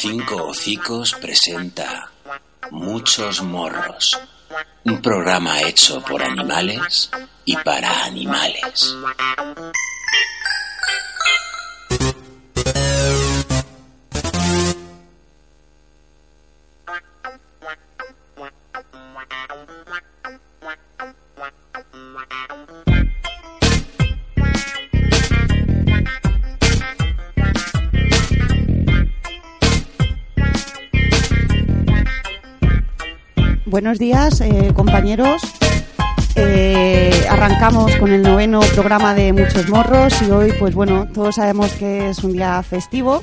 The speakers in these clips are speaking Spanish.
Cinco Hocicos presenta Muchos Morros, un programa hecho por animales y para animales. Buenos días, eh, compañeros. Eh, arrancamos con el noveno programa de Muchos Morros y hoy, pues bueno, todos sabemos que es un día festivo.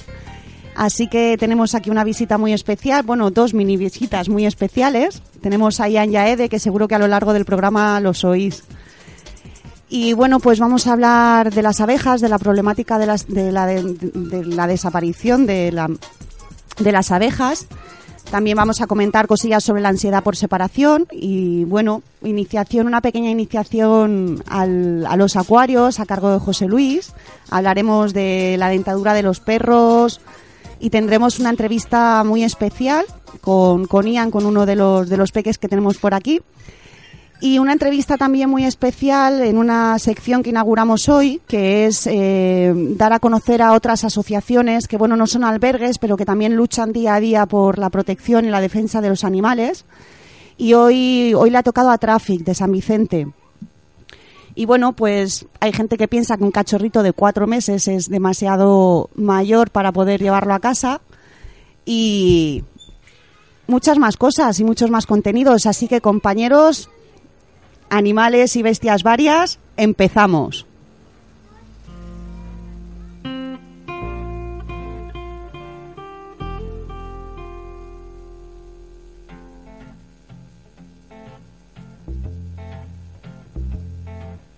Así que tenemos aquí una visita muy especial, bueno, dos mini visitas muy especiales. Tenemos a Ian Yaede, que seguro que a lo largo del programa los oís. Y bueno, pues vamos a hablar de las abejas, de la problemática de, las, de, la, de la desaparición de, la, de las abejas. También vamos a comentar cosillas sobre la ansiedad por separación y, bueno, iniciación, una pequeña iniciación al- a los acuarios a cargo de José Luis. Hablaremos de la dentadura de los perros y tendremos una entrevista muy especial con, con Ian, con uno de los, de los peques que tenemos por aquí. Y una entrevista también muy especial en una sección que inauguramos hoy, que es eh, dar a conocer a otras asociaciones que, bueno, no son albergues, pero que también luchan día a día por la protección y la defensa de los animales. Y hoy, hoy le ha tocado a Traffic de San Vicente. Y bueno, pues hay gente que piensa que un cachorrito de cuatro meses es demasiado mayor para poder llevarlo a casa. Y muchas más cosas y muchos más contenidos. Así que, compañeros, animales y bestias varias, empezamos.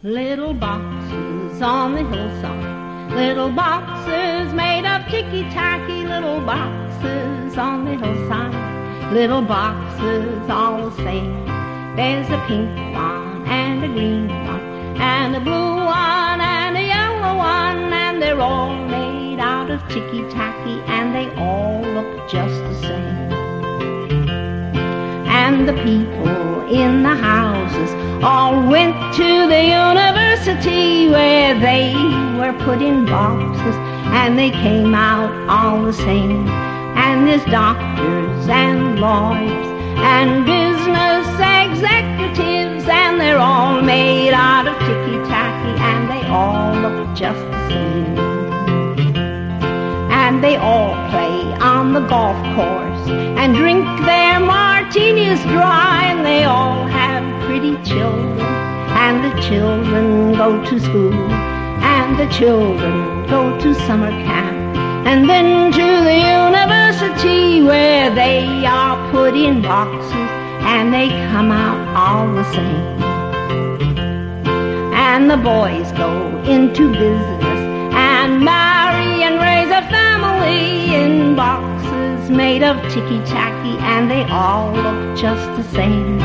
Little boxes on the hillside. Little boxes made of ticky tacky. Little boxes on the hillside. Little boxes all the same. There's a pink one and a green one and a blue one and a yellow one. And they're all made out of ticky tacky and they all look just the same and the people in the houses all went to the university where they were put in boxes and they came out all the same. And there's doctors and lawyers and business executives and they're all made out of ticky tacky and they all look just the same. And they all play on the golf course and drink their martinis dry and they all have pretty children. And the children go to school and the children go to summer camp and then to the university where they are put in boxes and they come out all the same and the boys go into business and marry and raise a family in boxes made of ticky tacky and they all look just the same.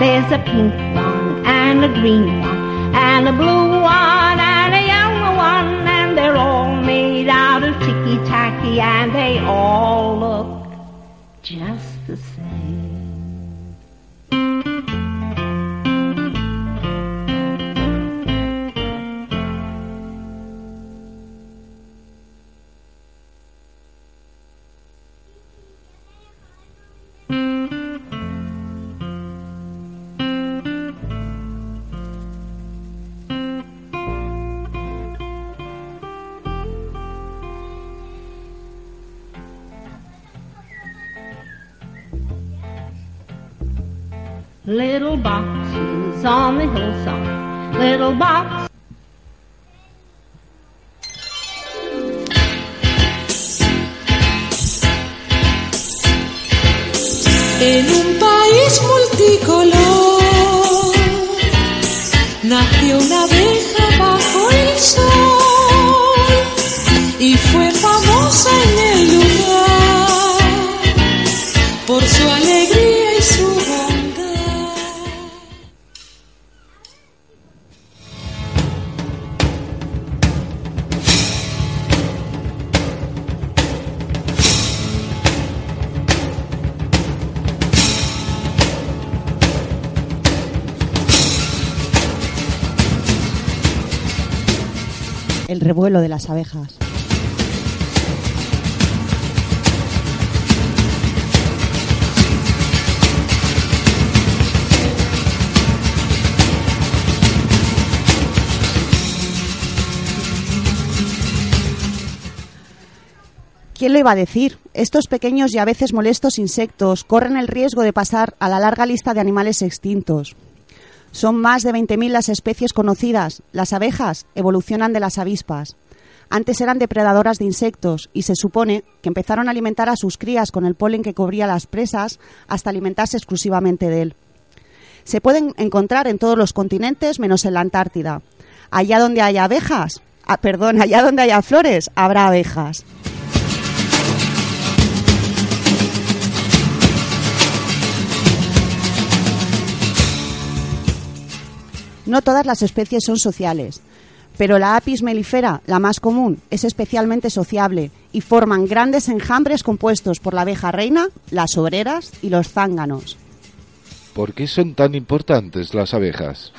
There's a pink one and a green one and a blue one made out of ticky tacky and they all look just boxes on the hillside. Little box. El revuelo de las abejas. ¿Quién lo iba a decir? Estos pequeños y a veces molestos insectos corren el riesgo de pasar a la larga lista de animales extintos. Son más de 20.000 las especies conocidas. Las abejas evolucionan de las avispas. Antes eran depredadoras de insectos y se supone que empezaron a alimentar a sus crías con el polen que cubría las presas hasta alimentarse exclusivamente de él. Se pueden encontrar en todos los continentes menos en la Antártida. Allá donde haya abejas, ah, perdón, allá donde haya flores, habrá abejas. No todas las especies son sociales, pero la Apis mellifera, la más común, es especialmente sociable y forman grandes enjambres compuestos por la abeja reina, las obreras y los zánganos. ¿Por qué son tan importantes las abejas?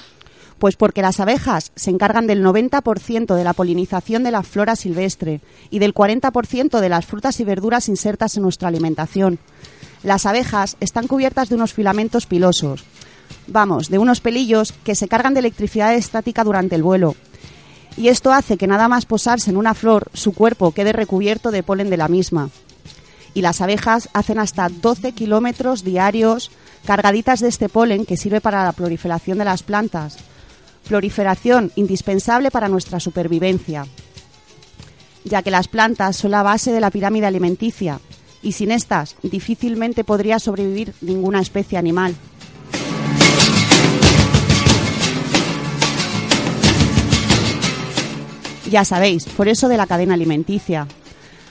Pues porque las abejas se encargan del 90% de la polinización de la flora silvestre y del 40% de las frutas y verduras insertas en nuestra alimentación. Las abejas están cubiertas de unos filamentos pilosos, vamos, de unos pelillos que se cargan de electricidad estática durante el vuelo. Y esto hace que nada más posarse en una flor, su cuerpo quede recubierto de polen de la misma. Y las abejas hacen hasta 12 kilómetros diarios cargaditas de este polen que sirve para la proliferación de las plantas. Proliferación indispensable para nuestra supervivencia, ya que las plantas son la base de la pirámide alimenticia y sin estas difícilmente podría sobrevivir ninguna especie animal. Ya sabéis, por eso de la cadena alimenticia.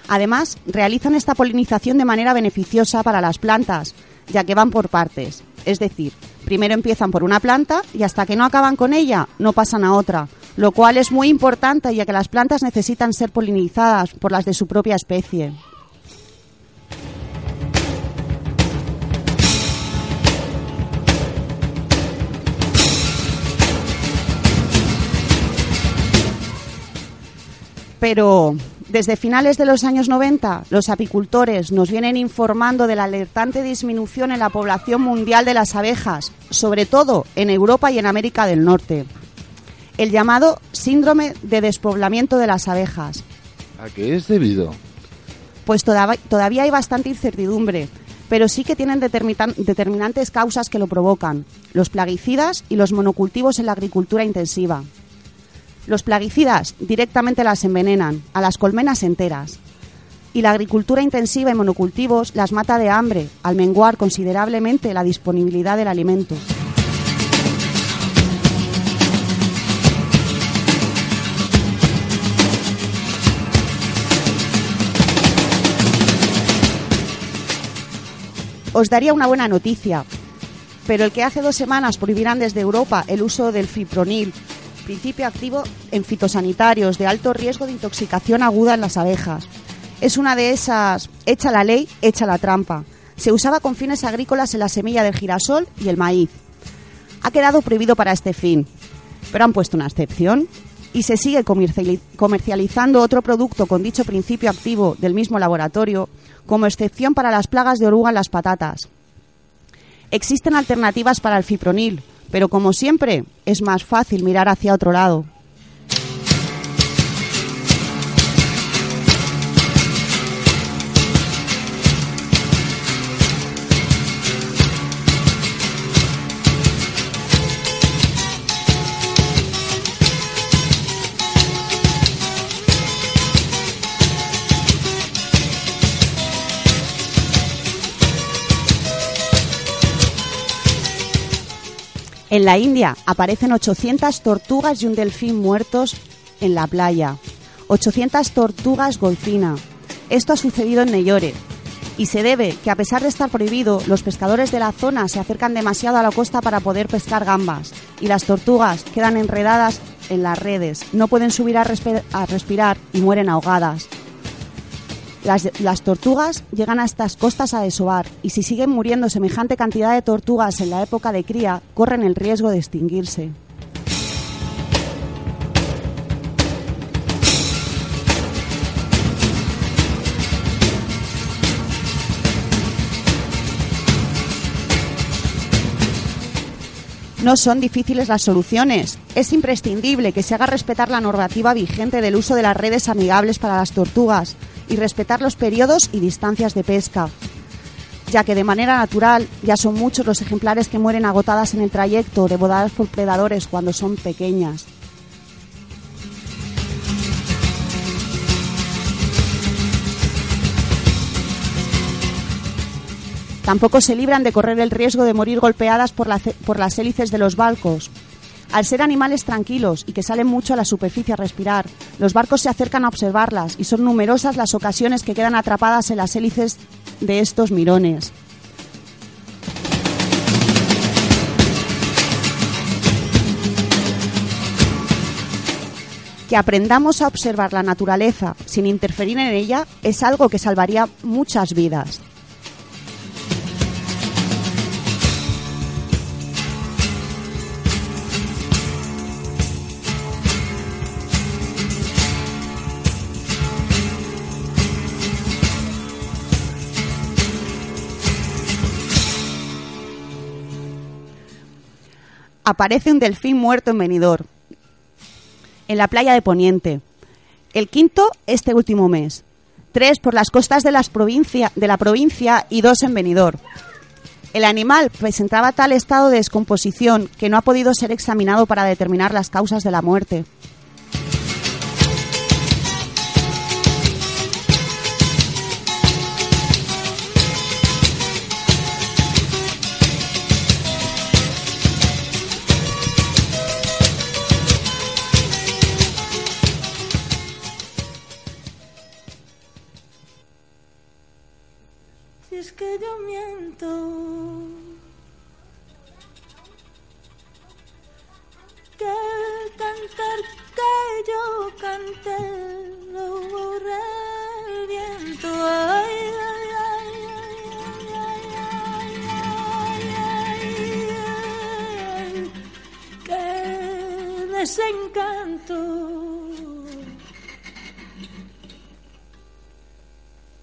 Además, realizan esta polinización de manera beneficiosa para las plantas, ya que van por partes. Es decir, primero empiezan por una planta y hasta que no acaban con ella, no pasan a otra, lo cual es muy importante ya que las plantas necesitan ser polinizadas por las de su propia especie. Pero desde finales de los años 90 los apicultores nos vienen informando de la alertante disminución en la población mundial de las abejas, sobre todo en Europa y en América del Norte. El llamado síndrome de despoblamiento de las abejas. ¿A qué es debido? Pues todavía hay bastante incertidumbre, pero sí que tienen determinantes causas que lo provocan, los plaguicidas y los monocultivos en la agricultura intensiva. Los plaguicidas directamente las envenenan, a las colmenas enteras. Y la agricultura intensiva y monocultivos las mata de hambre, al menguar considerablemente la disponibilidad del alimento. Os daría una buena noticia, pero el que hace dos semanas prohibirán desde Europa el uso del fipronil principio activo en fitosanitarios de alto riesgo de intoxicación aguda en las abejas. Es una de esas, echa la ley, echa la trampa. Se usaba con fines agrícolas en la semilla del girasol y el maíz. Ha quedado prohibido para este fin, pero han puesto una excepción y se sigue comercializando otro producto con dicho principio activo del mismo laboratorio como excepción para las plagas de oruga en las patatas. Existen alternativas para el fipronil, pero como siempre, es más fácil mirar hacia otro lado. En la India aparecen 800 tortugas y un delfín muertos en la playa. 800 tortugas golfina. Esto ha sucedido en Neyore y se debe que a pesar de estar prohibido, los pescadores de la zona se acercan demasiado a la costa para poder pescar gambas y las tortugas quedan enredadas en las redes, no pueden subir a, a respirar y mueren ahogadas. Las, tortugas llegan a estas costas a desovar y si siguen muriendo semejante cantidad de tortugas en la época de cría, corren el riesgo de extinguirse. No son difíciles las soluciones. Es imprescindible que se haga respetar la normativa vigente del uso de las redes amigables para las tortugas, y respetar los periodos y distancias de pesca, ya que de manera natural ya son muchos los ejemplares que mueren agotadas en el trayecto, devoradas por predadores cuando son pequeñas. Tampoco se libran de correr el riesgo de morir golpeadas por, por las hélices de los barcos. Al ser animales tranquilos y que salen mucho a la superficie a respirar, los barcos se acercan a observarlas y son numerosas las ocasiones que quedan atrapadas en las hélices de estos mirones. Que aprendamos a observar la naturaleza sin interferir en ella es algo que salvaría muchas vidas. Aparece un delfín muerto en Benidorm, en la playa de Poniente. El quinto este último mes. Tres por las costas de, la provincia y dos en Benidorm. El animal presentaba tal estado de descomposición que no ha podido ser examinado para determinar las causas de la muerte.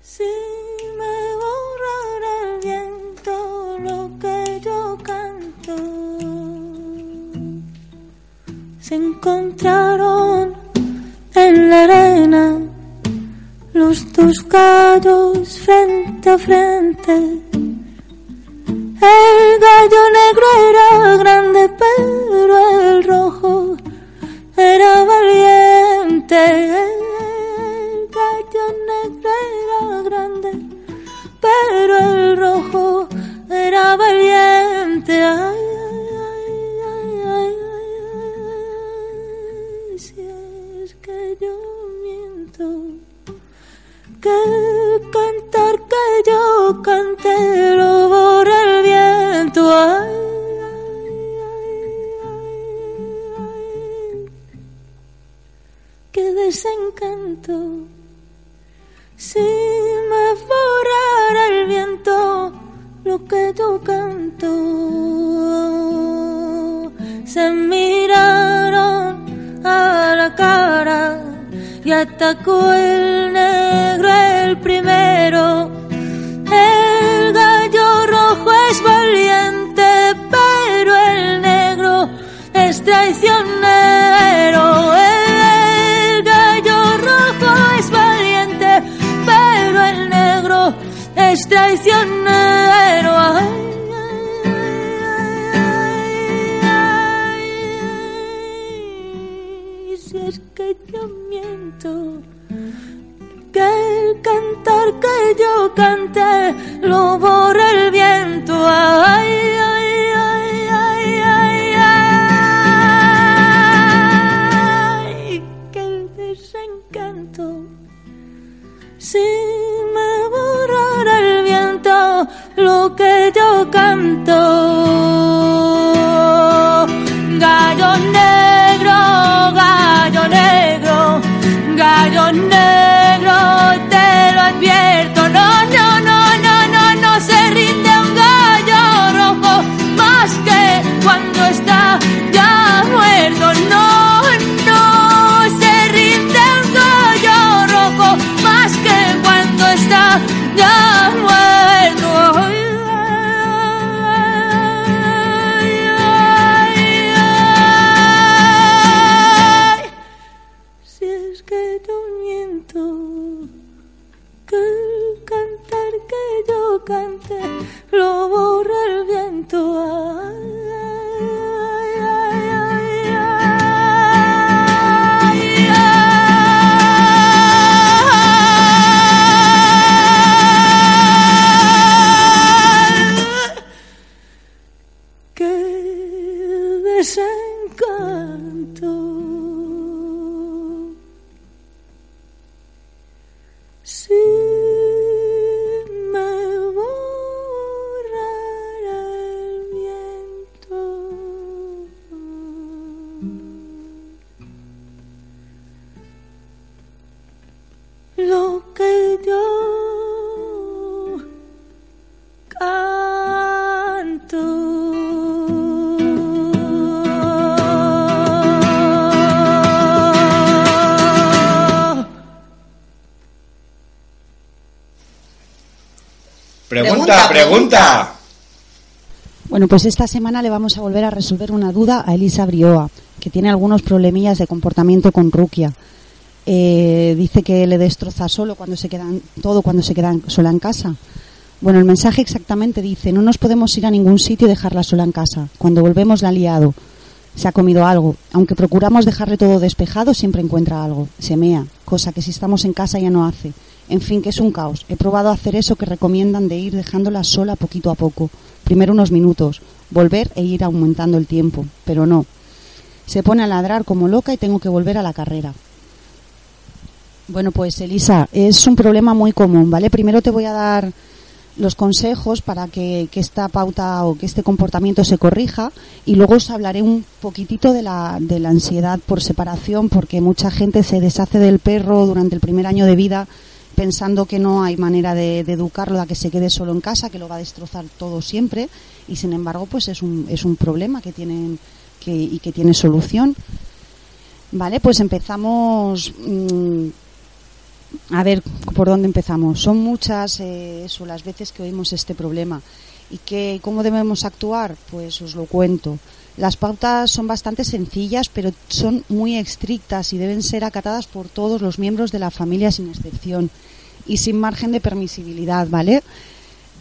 Si me borrara el viento se encontraron en la arena los dos gallos frente a frente. El gallo negro era grande, pero el rojo era valiente. El gallo negro era grande, pero el rojo era valiente. Que cantar que yo canté lo borra el viento. Ay, ay, ay. Qué desencanto. Si me borrara el viento lo que yo canto. Se miraron a la cara y atacó el negro el primero. El gallo rojo es valiente, pero el negro es traicionero. El gallo rojo es valiente, pero el negro es traicionero. Si es que yo miento que el cantar que yo canté lo borra el viento. Ay, ay, pues esta semana le vamos a volver a resolver una duda a Elisa Brioa, que tiene algunos problemillas de comportamiento con Rukia. Eh, dice que le destroza solo cuando se quedan todo cuando se quedan sola en casa. Bueno, el mensaje exactamente dice: no nos podemos ir a ningún sitio y dejarla sola en casa. Cuando volvemos la ha liado. Se ha comido algo. Aunque procuramos dejarle todo despejado, siempre encuentra algo. Se mea, cosa que si estamos en casa ya no hace. En fin, que es un caos. He probado hacer eso que recomiendan de ir dejándola sola poquito a poco. Primero unos minutos, volver e ir aumentando el tiempo. Pero no. Se pone a ladrar como loca y tengo que volver a la carrera. Bueno, pues Elisa, es un problema muy común, ¿vale? Primero te voy a dar los consejos para que, que esta pauta o que este comportamiento se corrija y luego os hablaré un poquitito de la, de la ansiedad por separación porque mucha gente se deshace del perro durante el primer año de vida pensando que no hay manera de, educarlo a que se quede solo en casa, que lo va a destrozar todo siempre y sin embargo pues es un, es un problema que tienen que, y que tiene solución. Vale, pues empezamos mm, a ver por dónde empezamos. Son muchas eh, eso, las veces que oímos este problema. ¿Y que, cómo debemos actuar? Pues os lo cuento. Las pautas son bastante sencillas, pero son muy estrictas y deben ser acatadas por todos los miembros de la familia sin excepción y sin margen de permisibilidad, ¿vale?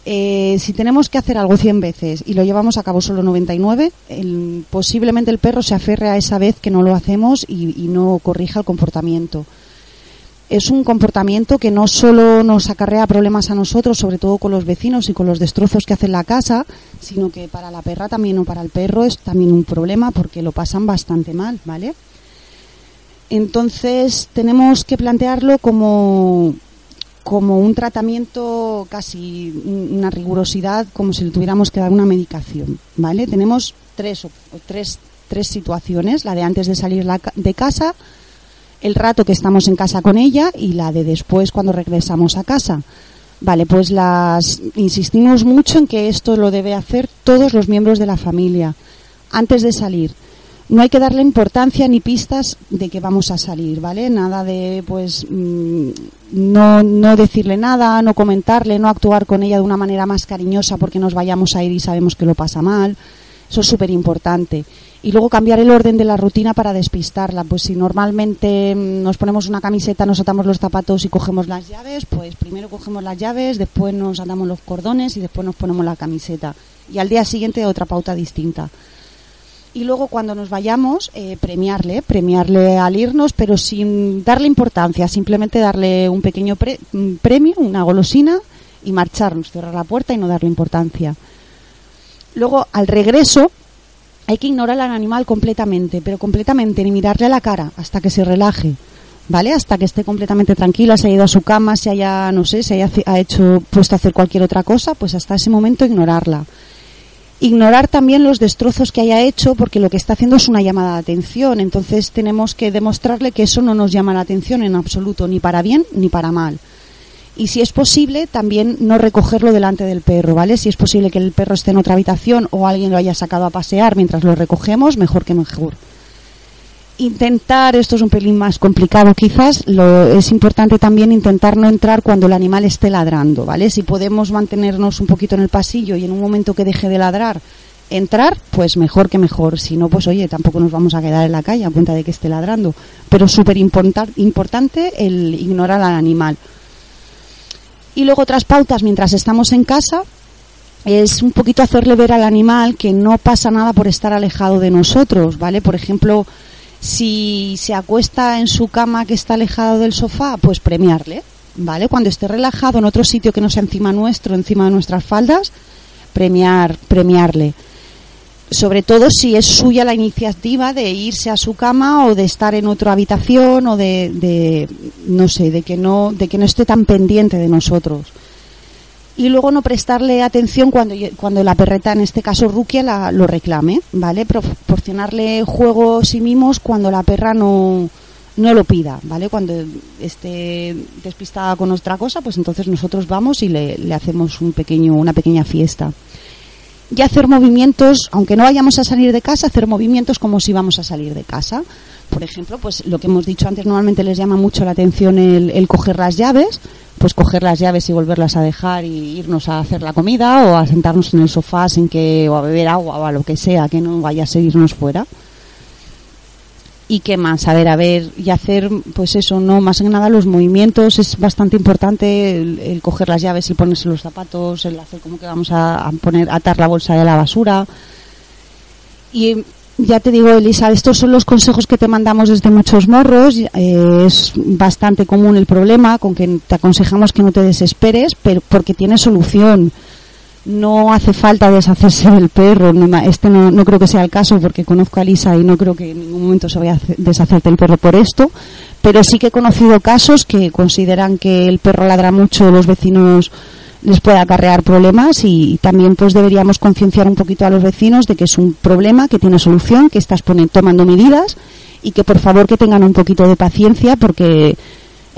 Eh, si tenemos que hacer algo 100 veces y lo llevamos a cabo solo 99, el- posiblemente el perro se aferre a esa vez que no lo hacemos y, y no corrija el comportamiento es un comportamiento que no solo nos acarrea problemas a nosotros, sobre todo con los vecinos y con los destrozos que hace en la casa, sino que para la perra también o para el perro es también un problema porque lo pasan bastante mal, ¿vale? Entonces tenemos que plantearlo como, como un tratamiento casi un- una rigurosidad, como si le tuviéramos que dar una medicación, ¿vale? Tenemos tres, op- tres, tres situaciones, la de antes de salir de casa, el rato que estamos en casa con ella y la de después cuando regresamos a casa. Vale, pues las insistimos mucho en que esto lo debe hacer todos los miembros de la familia antes de salir. No hay que darle importancia ni pistas de que vamos a salir, ¿vale? Nada de, pues, mm, no, no decirle nada, no comentarle, no actuar con ella de una manera más cariñosa porque nos vayamos a ir y sabemos que lo pasa mal. Eso es súper importante. Y luego cambiar el orden de la rutina para despistarla. Pues si normalmente mm, nos ponemos una camiseta, nos atamos los zapatos y cogemos las llaves, pues primero cogemos las llaves, después nos atamos los cordones y después nos ponemos la camiseta. Y al día siguiente otra pauta distinta. Y luego cuando nos vayamos, eh, premiarle, premiarle al irnos, pero sin darle importancia, simplemente darle un pequeño pre- premio, una golosina y marcharnos, cerrar la puerta y no darle importancia. Luego, al regreso, hay que ignorar al animal completamente, pero completamente, ni mirarle a la cara hasta que se relaje, ¿vale? Hasta que esté completamente tranquila, se haya ido a su cama, se haya, no sé, se haya ha hecho, puesto a hacer cualquier otra cosa, pues hasta ese momento ignorarla. Ignorar también los destrozos que haya hecho, porque lo que está haciendo es una llamada de atención, entonces tenemos que demostrarle que eso no nos llama la atención en absoluto, ni para bien ni para mal y si es posible también no recogerlo delante del perro, ¿vale? Si es posible que el perro esté en otra habitación o alguien lo haya sacado a pasear mientras lo recogemos, mejor que mejor. Intentar, esto es un pelín más complicado quizás, lo, es importante también intentar no entrar cuando el animal esté ladrando, ¿vale? Si podemos mantenernos un poquito en el pasillo y en un momento que deje de ladrar entrar, pues mejor que mejor. Si no, pues oye, tampoco nos vamos a quedar en la calle a cuenta de que esté ladrando. Pero súper importante el ignorar al animal. Y luego otras pautas mientras estamos en casa es un poquito hacerle ver al animal que no pasa nada por estar alejado de nosotros, ¿vale? Por ejemplo, si se acuesta en su cama que está alejado del sofá, pues premiarle, ¿vale? Cuando esté relajado en otro sitio que no sea encima nuestro, encima de nuestras faldas, premiar, premiarle. Sobre todo si es suya la iniciativa de irse a su cama o de estar en otra habitación o de, de no sé, de que no, de que no esté tan pendiente de nosotros y luego no prestarle atención cuando, cuando la perreta, en este caso Rukia, la, lo reclame, ¿vale? Proporcionarle juegos y mimos cuando la perra no, no lo pida, ¿vale? Cuando esté despistada con otra cosa, pues entonces nosotros vamos y le, le hacemos un pequeño, una pequeña fiesta. Y hacer movimientos, aunque no vayamos a salir de casa, hacer movimientos como si vamos a salir de casa. Por ejemplo, pues lo que hemos dicho antes, normalmente les llama mucho la atención el, el coger las llaves, pues coger las llaves y volverlas a dejar y irnos a hacer la comida o a sentarnos en el sofá sin que o a beber agua o a lo que sea que no vaya a seguirnos fuera y qué más a ver a ver y hacer pues eso no más que nada los movimientos es bastante importante el, coger las llaves y ponerse los zapatos el hacer como que vamos a, a poner atar la bolsa de la basura y ya te digo, Elisa, estos son los consejos que te mandamos desde muchos morros. Eh, es bastante común el problema con que te aconsejamos que no te desesperes, pero porque tiene solución. No hace falta deshacerse del perro. Este no, no creo que sea el caso porque conozco a Elisa y no creo que en ningún momento se vaya a deshacerte el perro por esto. Pero sí que he conocido casos que consideran que el perro ladra mucho, los vecinos les puede acarrear problemas y también pues deberíamos concienciar un poquito a los vecinos de que es un problema que tiene solución, que estás tomando medidas y que por favor que tengan un poquito de paciencia porque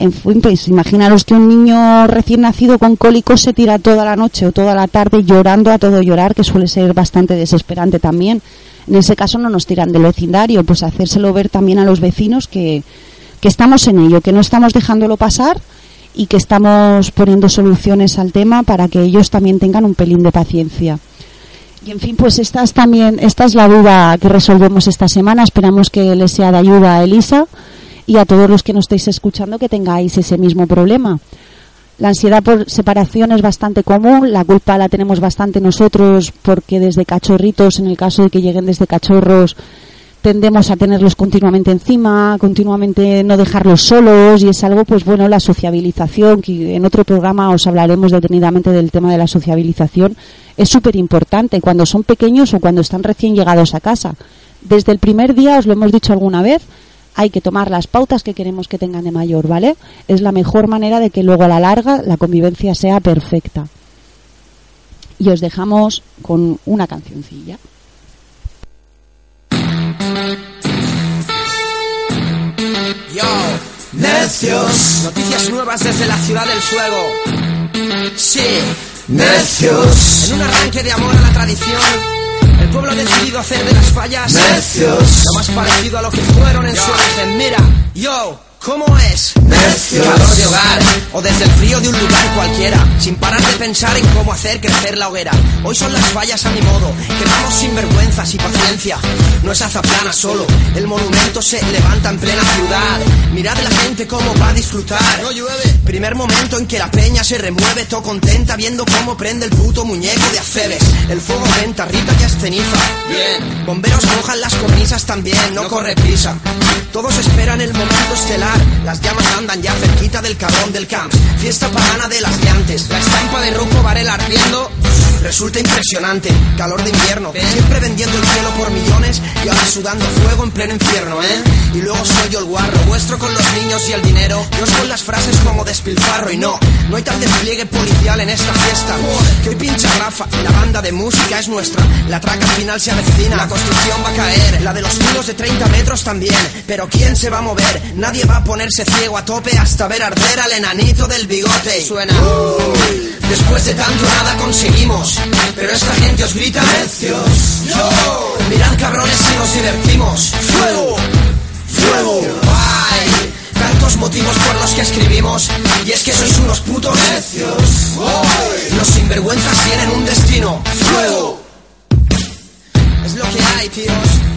en fin, pues imaginaros que un niño recién nacido con cólicos se tira toda la noche o toda la tarde llorando a todo llorar, que suele ser bastante desesperante también. En ese caso no nos tiran del vecindario, pues hacérselo ver también a los vecinos que, que estamos en ello, que no estamos dejándolo pasar y que estamos poniendo soluciones al tema para que ellos también tengan un pelín de paciencia. Y en fin, pues esta es también, esta es la duda que resolvemos esta semana. Esperamos que les sea de ayuda a Elisa y a todos los que nos estéis escuchando que tengáis ese mismo problema. La ansiedad por separación es bastante común, la culpa la tenemos bastante nosotros porque desde cachorritos, en el caso de que lleguen desde cachorros, tendemos a tenerlos continuamente encima, continuamente no dejarlos solos y es algo, pues bueno, la sociabilización, que en otro programa os hablaremos detenidamente del tema de la sociabilización, es súper importante cuando son pequeños o cuando están recién llegados a casa. Desde el primer día, os lo hemos dicho alguna vez, hay que tomar las pautas que queremos que tengan de mayor, ¿vale? Es la mejor manera de que luego a la larga la convivencia sea perfecta. Y os dejamos con una cancioncilla. Yo, necios. Noticias nuevas desde la ciudad del fuego. Sí, necios. En un arranque de amor a la tradición. El pueblo ha decidido hacer de las fallas necios. Lo más parecido a lo que fueron en su origen. Mira, yo. ¿Cómo es? Necio. Calor de hogar o desde el frío de un lugar cualquiera, sin parar de pensar en cómo hacer crecer la hoguera. Hoy son las fallas a mi modo, quemamos sin vergüenzas y paciencia. No es azaplana solo, el monumento se levanta en plena ciudad. Mirad la gente cómo va a disfrutar. No llueve. Primer momento en que la peña se remueve, todo contenta viendo cómo prende el puto muñeco de Acebes. El fuego venta, Rita ya es ceniza. Bien. Bomberos mojan las cornisas también, no corre prisa. Todos esperan el momento estelar. Las llamas andan ya cerquita del cabrón del camp. Fiesta pagana de las llantes. La estampa de rojo Varela ardiendo resulta impresionante. Calor de invierno. Siempre vendiendo el cielo por millones y ahora sudando fuego en pleno infierno, ¿eh? Y luego soy yo el guarro, vuestro con los niños y el dinero. Yo con las frases como despilfarro y no. No hay tal despliegue policial en esta fiesta. Que hoy pincha Rafa la banda de música es nuestra. La traca final se avecina. La construcción va a caer. La de los muros de 30 metros también. Pero ¿quién se va a mover? Nadie va a ponerse ciego a tope hasta ver arder al enanito del bigote. Suena. Después de tanto nada conseguimos. Pero esta gente os grita necios. Yo. Mirad cabrones si nos divertimos. Fuego. Fuego. Ay. Tantos motivos por los que escribimos. Y es que sois unos putos necios. Los sinvergüenzas tienen un destino. Fuego. Es lo que hay, tíos.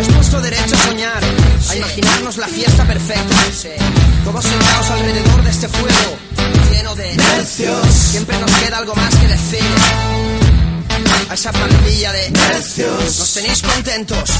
Es nuestro derecho a soñar, a imaginarnos la fiesta perfecta. Todos sentados alrededor de este fuego, lleno de siempre nos queda algo más que decir. A esa pandilla de necios, nos tenéis contentos.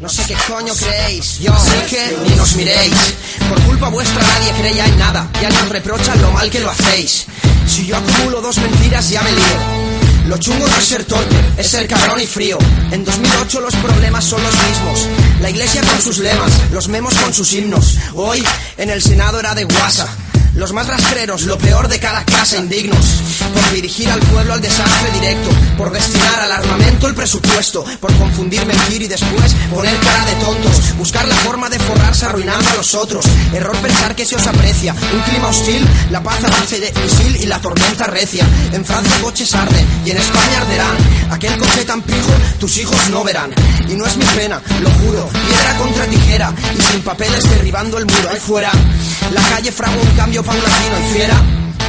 No sé qué coño creéis, yo sé que ni nos miréis. Por culpa vuestra nadie cree ya en nada, ya nos reprochan lo mal que lo hacéis. Si yo acumulo dos mentiras ya me lío. Lo chungo no es ser torpe, es ser cabrón y frío. En 2008 los problemas son los mismos. La iglesia con sus lemas, los memos con sus himnos. Hoy en el Senado era de guasa. Los más rastreros, lo peor de cada casa, indignos. Por dirigir al pueblo al desastre directo. Por destinar al armamento el presupuesto. Por confundir, mentir y después poner cara de tontos. Buscar la forma de forrarse arruinando a los otros. Error pensar que se os aprecia. Un clima hostil, la paz avance de misil y la tormenta recia. En Francia coches arden y en España arderán. Aquel coche tan pijo, tus hijos no verán. Y no es mi pena, lo juro. Piedra contra tijera y sin papeles derribando el muro ahí fuera. La calle fragua un cambio paulatino y fiera.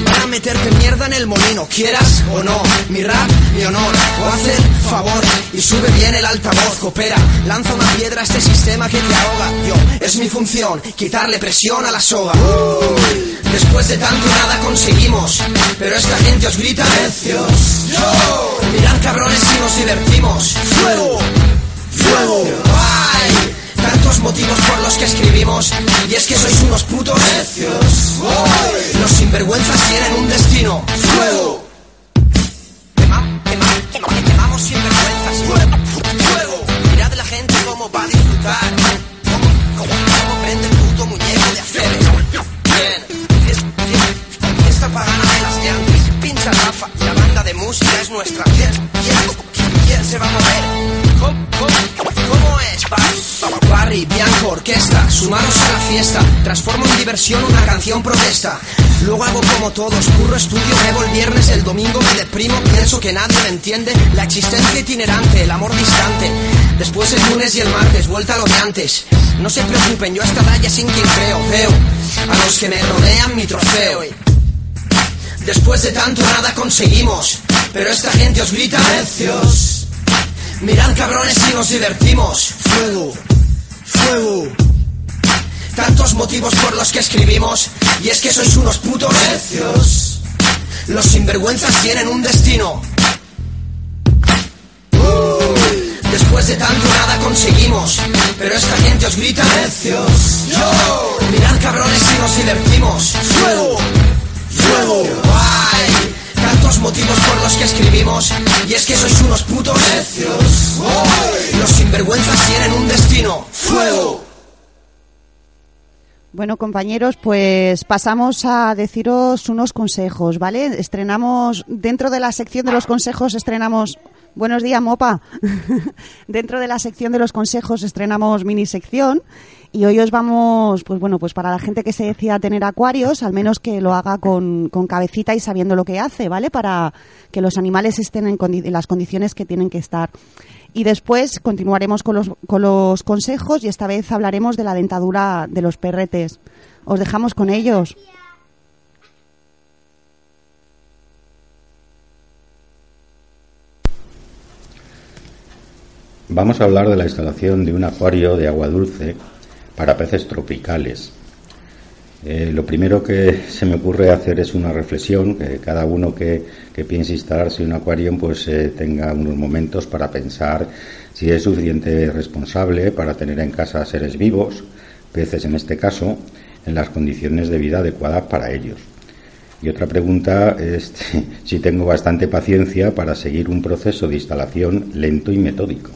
Van a meterte mierda en el molino, quieras o no. Mi rap, mi honor, o haz el favor y sube bien el altavoz, coopera. Lanza una piedra a este sistema que te ahoga. Yo, es mi función, quitarle presión a la soga. Después de tanto nada conseguimos, pero esta gente os grita necios. Yo, mirad cabrones si nos divertimos. Fuego, fuego, ay. Tantos motivos por los que escribimos. Y es que sois unos putos necios. Los sinvergüenzas tienen un destino. Fuego. Quema- quema- quema- Quemamos sinvergüenzas. Fuego, Mirad la gente cómo va a disfrutar. Cómo, cómo, prende el puto muñeco de acero. Bien. Es- bien, Fiesta pagana de las yankees Pincha Rafa La banda de música es nuestra. ¿Quién, quién, quién se va a mover? ¿Cómo, cómo, Barry, Bianco, orquesta, sumaros a la fiesta. Transformo en diversión una canción protesta. Luego hago como todos, curro estudio, bebo el viernes, el domingo me deprimo, pienso que nadie me entiende. La existencia itinerante, el amor distante. Después el lunes y el martes, vuelta a lo de antes. No se preocupen, yo a esta sin quien creo, veo a los que me rodean mi trofeo. Después de tanto nada conseguimos, pero esta gente os grita necios. Mirad cabrones si nos divertimos. Fuego, fuego. Tantos motivos por los que escribimos, y es que sois unos putos necios. Los sinvergüenzas tienen un destino. Después de tanto nada conseguimos, pero esta gente os grita necios. Mirad cabrones si nos divertimos. Fuego, fuego. Tantos motivos por los que escribimos, y es que sois unos putos necios. Los sinvergüenzas tienen un destino. Fuego. Bueno, compañeros, pues pasamos a deciros unos consejos, ¿vale? Estrenamos, dentro de la sección de los consejos, estrenamos. Buenos días, Mopa. dentro de la sección de los consejos estrenamos mini sección y hoy os vamos, pues bueno, pues para la gente que se decida tener acuarios, al menos que lo haga con, con cabecita y sabiendo lo que hace, ¿vale? Para que los animales estén en, condi- en las condiciones que tienen que estar. Y después continuaremos con los, con los consejos y esta vez hablaremos de la dentadura de los perretes. Os dejamos con ellos. Vamos a hablar de la instalación de un acuario de agua dulce para peces tropicales. Eh, lo primero que se me ocurre hacer es una reflexión, que cada uno que, que piense instalarse un acuario pues eh, tenga unos momentos para pensar si es suficiente responsable para tener en casa seres vivos, peces en este caso, en las condiciones de vida adecuadas para ellos. Y otra pregunta es si tengo bastante paciencia para seguir un proceso de instalación lento y metódico.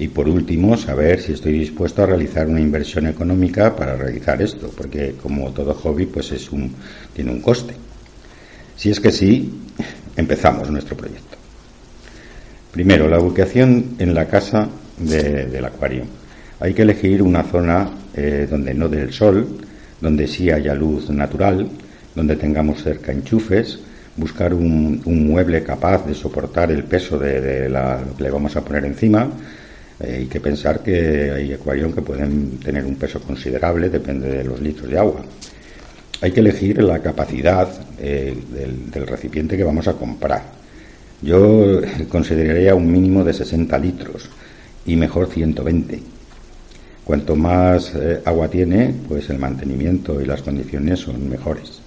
Y por último, saber si estoy dispuesto a realizar una inversión económica para realizar esto, porque como todo hobby, pues es un, tiene un coste. Si es que sí, empezamos nuestro proyecto. Primero, la ubicación en la casa de- del acuario. Hay que elegir una zona eh, donde no dé el sol, donde sí haya luz natural, donde tengamos cerca enchufes, buscar un, mueble capaz de soportar el peso de, lo que le vamos a poner encima. Eh, hay que pensar que hay acuarios que pueden tener un peso considerable, depende de los litros de agua. Hay que elegir la capacidad eh, del, recipiente que vamos a comprar. Yo consideraría un mínimo de 60 litros y mejor 120. Cuanto más eh, agua tiene, pues el mantenimiento y las condiciones son mejores.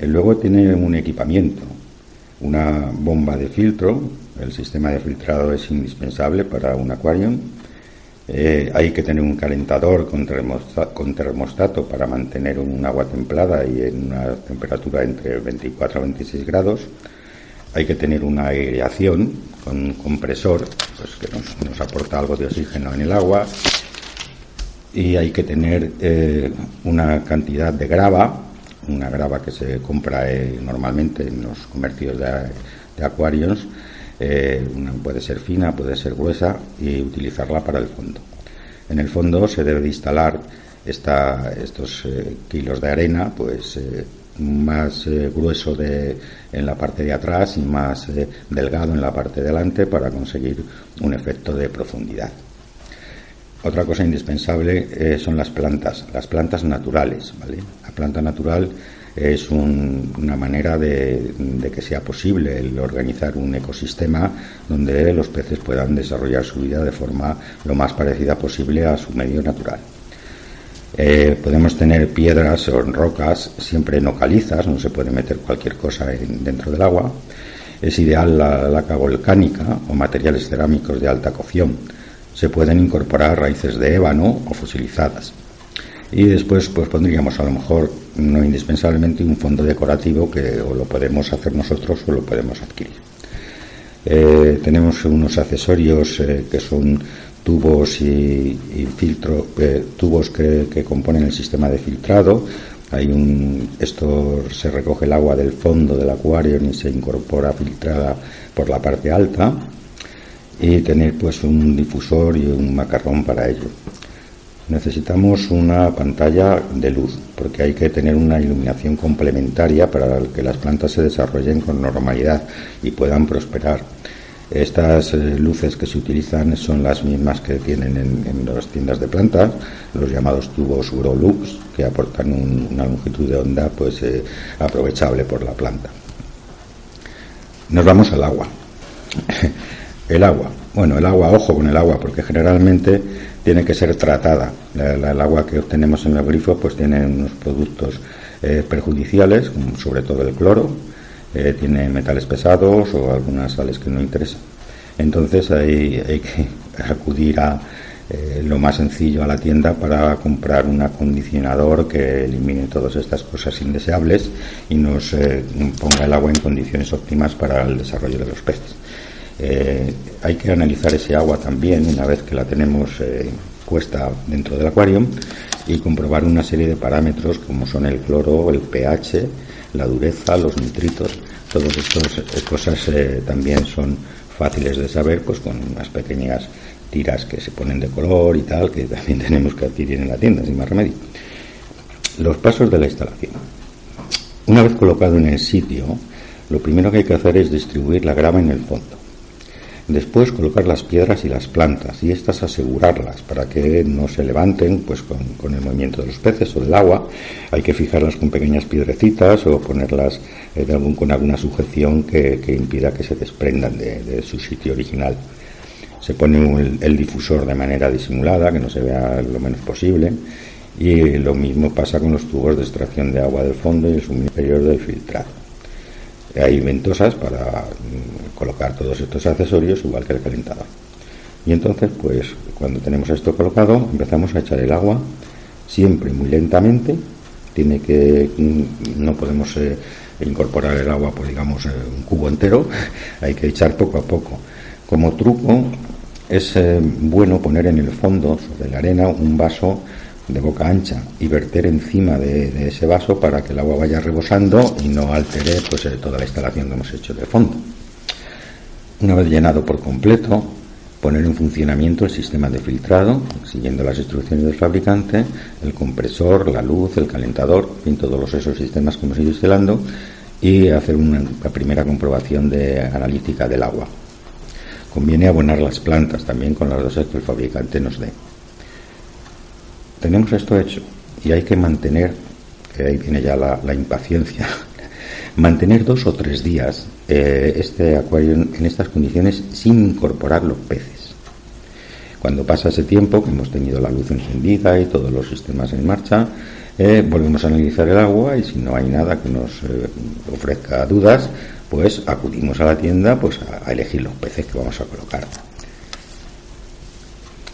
Luego tiene un equipamiento, una bomba de filtro, el sistema de filtrado es indispensable para un acuario. Eh, hay que tener un calentador con termostato, con termostato para mantener un agua templada y en una temperatura entre 24 a 26 grados. Hay que tener una aireación con un compresor pues, que nos, aporta algo de oxígeno en el agua. Y hay que tener eh, una cantidad de grava una grava que se compra eh, normalmente en los comercios de, acuarios. Eh, puede ser fina, puede ser gruesa y utilizarla para el fondo. En el fondo se debe de instalar estos eh, kilos de arena, pues más grueso en la parte de atrás y más delgado en la parte de delante para conseguir un efecto de profundidad. Otra cosa indispensable eh, son las plantas, las plantas naturales. La planta natural es una manera de, que sea posible el organizar un ecosistema donde los peces puedan desarrollar su vida de forma lo más parecida posible a su medio natural. Eh, podemos tener piedras o rocas siempre no calizas, no se puede meter cualquier cosa dentro del agua. Es ideal la laca volcánica o materiales cerámicos de alta cocción se pueden incorporar raíces de ébano o fosilizadas. Y después pues pondríamos a lo mejor no indispensablemente un fondo decorativo que o lo podemos hacer nosotros o lo podemos adquirir. Eh, tenemos unos accesorios eh, que son tubos y, filtro, eh, tubos que, que, componen el sistema de filtrado. Hay un, esto se recoge el agua del fondo del acuario y se incorpora filtrada por la parte alta y tener pues un difusor y un macarrón para ello. Necesitamos una pantalla de luz porque hay que tener una iluminación complementaria para que las plantas se desarrollen con normalidad y puedan prosperar. Estas eh, luces que se utilizan son las mismas que tienen en, las tiendas de plantas, los llamados tubos Urolux, que aportan una longitud de onda pues eh, aprovechable por la planta. Nos vamos al agua. El agua. Bueno, el agua, ojo con el agua, porque generalmente tiene que ser tratada. el agua que obtenemos en el grifo pues tiene unos productos eh, perjudiciales, sobre todo el cloro, eh, tiene metales pesados o algunas sales que no interesan. Entonces hay, que acudir a eh, lo más sencillo a la tienda para comprar un acondicionador que elimine todas estas cosas indeseables y nos ponga el agua en condiciones óptimas para el desarrollo de los peces. Eh, hay que analizar ese agua también una vez que la tenemos eh, puesta dentro del acuario y comprobar una serie de parámetros como son el cloro, el pH, la dureza, los nitritos. Todas estas eh, cosas también son fáciles de saber pues con unas pequeñas tiras que se ponen de color y tal que también tenemos que adquirir en la tienda sin más remedio. Los pasos de la instalación. Una vez colocado en el sitio, lo primero que hay que hacer es distribuir la grava en el fondo. Después colocar las piedras y las plantas y estas asegurarlas para que no se levanten pues con, el movimiento de los peces o del agua. Hay que fijarlas con pequeñas piedrecitas o ponerlas eh, con alguna sujeción que, impida que se desprendan de, su sitio original. Se pone el, difusor de manera disimulada, que no se vea lo menos posible. Y lo mismo pasa con los tubos de extracción de agua del fondo y el suministro del filtrado hay ventosas para mm, colocar todos estos accesorios igual que el calentador. Y entonces, pues cuando tenemos esto colocado, empezamos a echar el agua siempre muy lentamente. Tiene que mm, no podemos eh, incorporar el agua, pues digamos eh, un cubo entero. hay que echar poco a poco. Como truco es eh, bueno poner en el fondo sobre la arena un vaso de boca ancha y verter encima de, ese vaso para que el agua vaya rebosando y no altere pues, eh, toda la instalación que hemos hecho de fondo. Una vez llenado por completo, poner en funcionamiento el sistema de filtrado, siguiendo las instrucciones del fabricante, el compresor, la luz, el calentador, en todos los esos sistemas que hemos ido instalando y hacer una, primera comprobación de analítica del agua. Conviene abonar las plantas también con las dosis que el fabricante nos dé tenemos esto hecho y hay que mantener, que ahí viene ya la, impaciencia, mantener dos o tres días eh, este acuario en, estas condiciones sin incorporar los peces. Cuando pasa ese tiempo, que hemos tenido la luz encendida y todos los sistemas en marcha, Eh, volvemos a analizar el agua y si no hay nada que nos eh, ofrezca dudas, pues acudimos a la tienda pues a, elegir los peces que vamos a colocar.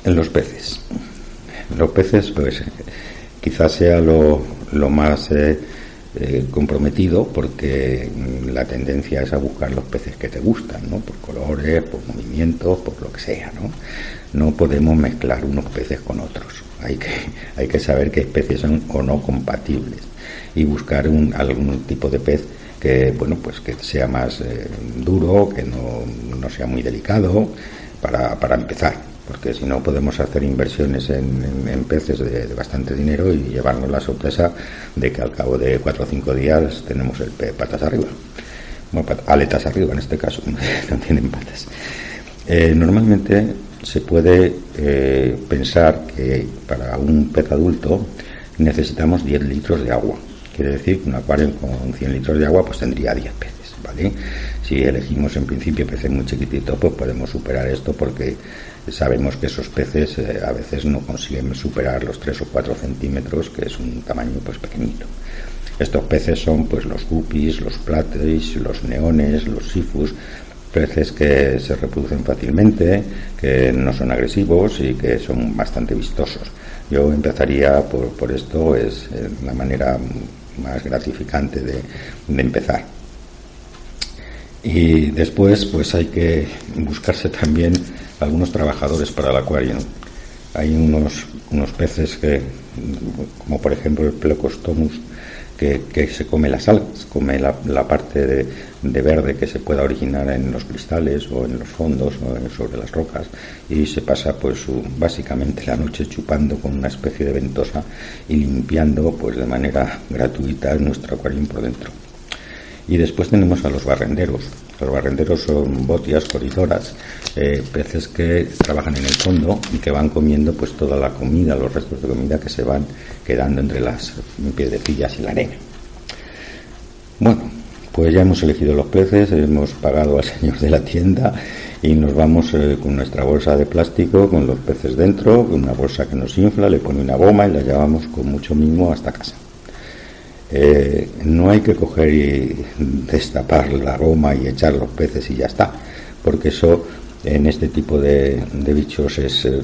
En los peces. Los peces, pues quizás sea lo, lo más eh, eh, comprometido porque mm, la tendencia es a buscar los peces que te gustan, ¿no? Por colores, por movimientos, por lo que sea, ¿no? No podemos mezclar unos peces con otros. Hay que, hay que saber qué especies son o no compatibles y buscar un, algún tipo de pez que, bueno, pues que sea más eh, duro, que no, no, sea muy delicado para, para empezar porque si no podemos hacer inversiones en, peces de, bastante dinero y llevarnos la sorpresa de que al cabo de cuatro o cinco días tenemos el pez patas arriba. Bueno, aletas arriba en este caso, no tienen patas. Eh, normalmente se puede eh, pensar que para un pez adulto necesitamos 10 litros de agua. Quiere decir que un acuario con 100 litros de agua pues tendría 10 peces. ¿vale? Si elegimos en principio peces muy chiquititos, pues podemos superar esto porque sabemos que esos peces eh, a veces no consiguen superar los 3 o 4 centímetros, que es un tamaño pues pequeñito. Estos peces son pues los guppies, los platis, los neones, los sifus, peces que se reproducen fácilmente, que no son agresivos y que son bastante vistosos. Yo empezaría por, por esto, es eh, la manera más gratificante de, de empezar. Y después, pues hay que buscarse también algunos trabajadores para el acuario. Hay unos, unos peces que, como por ejemplo el Plecostomus, que, que se come las algas, come la, parte de, de, verde que se pueda originar en los cristales o en los fondos o sobre las rocas y se pasa pues básicamente la noche chupando con una especie de ventosa y limpiando pues de manera gratuita nuestro acuario por dentro. Y después tenemos a los barrenderos. Los barrenderos son botias, corizoras, eh, peces que trabajan en el fondo y que van comiendo pues toda la comida, los restos de comida que se van quedando entre las piedrecillas y la arena. Bueno, pues ya hemos elegido los peces, hemos pagado al señor de la tienda y nos vamos eh, con nuestra bolsa de plástico, con los peces dentro, una bolsa que nos infla, le pone una goma y la llevamos con mucho mimo hasta casa. Eh, no hay que coger y destapar la goma y echar los peces y ya está, porque eso en este tipo de, bichos es eh,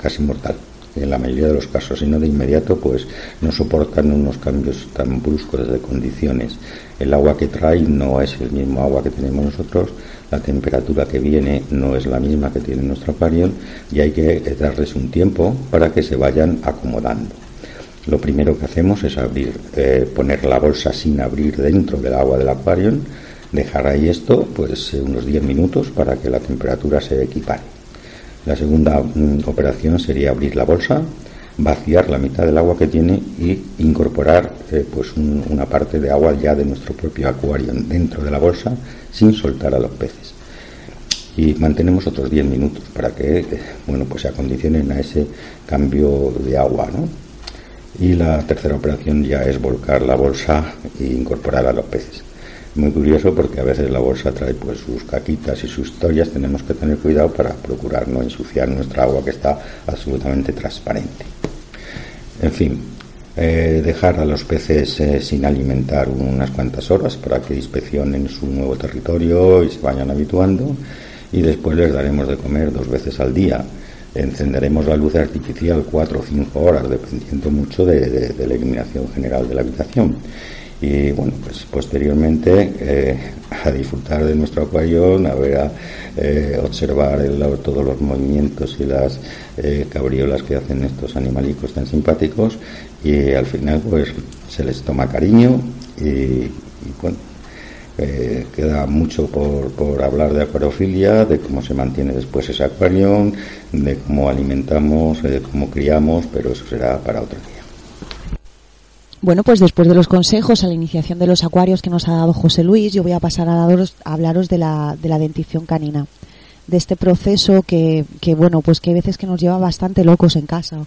casi mortal. En la mayoría de los casos, y no de inmediato, pues no soportan unos cambios tan bruscos de condiciones. El agua que trae no es el mismo agua que tenemos nosotros, la temperatura que viene no es la misma que tiene nuestro acuario y hay que darles un tiempo para que se vayan acomodando. Lo primero que hacemos es abrir, eh, poner la bolsa sin abrir dentro del agua del acuario, dejar ahí esto pues eh, unos 10 minutos para que la temperatura se equipare. La segunda mm, operación sería abrir la bolsa, vaciar la mitad del agua que tiene y incorporar eh, pues una parte de agua ya de nuestro propio acuario dentro de la bolsa sin soltar a los peces. Y mantenemos otros 10 minutos para que bueno pues se acondicionen a ese cambio de agua, ¿no? Y la tercera operación ya es volcar la bolsa e incorporar a los peces. Muy curioso porque a veces la bolsa trae pues sus caquitas y sus historias, tenemos que tener cuidado para procurar no ensuciar nuestra agua que está absolutamente transparente. En fin, eh, dejar a los peces eh, sin alimentar unas cuantas horas para que inspeccionen su nuevo territorio y se vayan habituando y después les daremos de comer dos veces al día encenderemos la luz artificial cuatro o cinco horas, dependiendo mucho de, la iluminación general de la habitación. Y bueno, pues posteriormente eh, a disfrutar de nuestro acuario, a ver a eh, observar todos los movimientos y las eh, cabriolas que hacen estos animalicos tan simpáticos y al final pues se les toma cariño y, y bueno, eh, queda mucho por, por, hablar de acuariofilia, de cómo se mantiene después ese acuario, de cómo alimentamos, de cómo criamos, pero eso será para otro día. Bueno, pues después de los consejos a la iniciación de los acuarios que nos ha dado José Luis, yo voy a pasar a, a hablaros de la, de la dentición canina, de este proceso que, que, bueno, pues que hay veces que nos lleva bastante locos en casa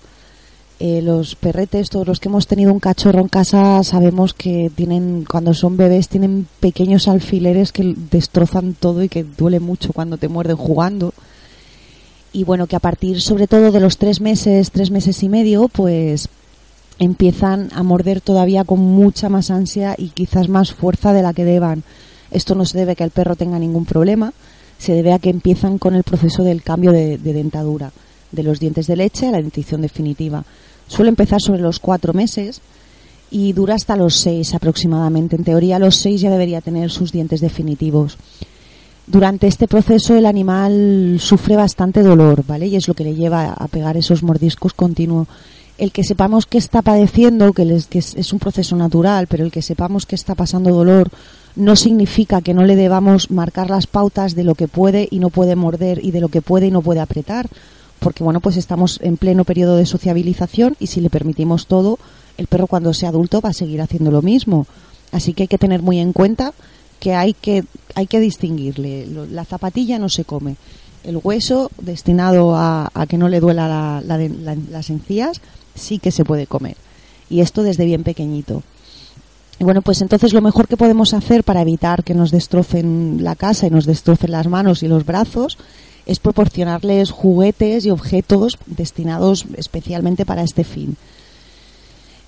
eh, los perretes, todos los que hemos tenido un cachorro en casa, sabemos que tienen, cuando son bebés, tienen pequeños alfileres que destrozan todo y que duele mucho cuando te muerden jugando. Y bueno, que a partir sobre todo de los tres meses, tres meses y medio, pues empiezan a morder todavía con mucha más ansia y quizás más fuerza de la que deban. Esto no se debe a que el perro tenga ningún problema, se debe a que empiezan con el proceso del cambio de, de dentadura, de los dientes de leche a la dentición definitiva. Suele empezar sobre los cuatro meses y dura hasta los seis aproximadamente. En teoría, los seis ya debería tener sus dientes definitivos. Durante este proceso el animal sufre bastante dolor, ¿vale? Y es lo que le lleva a pegar esos mordiscos continuos. El que sepamos que está padeciendo, que, les- que es un proceso natural, pero el que sepamos que está pasando dolor no significa que no le debamos marcar las pautas de lo que puede y no puede morder y de lo que puede y no puede apretar, porque bueno, pues estamos en pleno periodo de sociabilización y si le permitimos todo, el perro cuando sea adulto va a seguir haciendo lo mismo. Así que hay que tener muy en cuenta que hay que, hay que distinguirle. La zapatilla no se come. El hueso destinado a, a que no le duela la- las encías sí que se puede comer. Y esto desde bien pequeñito. Y bueno, pues entonces lo mejor que podemos hacer para evitar que nos destrocen la casa y nos destrocen las manos y los brazos es proporcionarles juguetes y objetos destinados especialmente para este fin.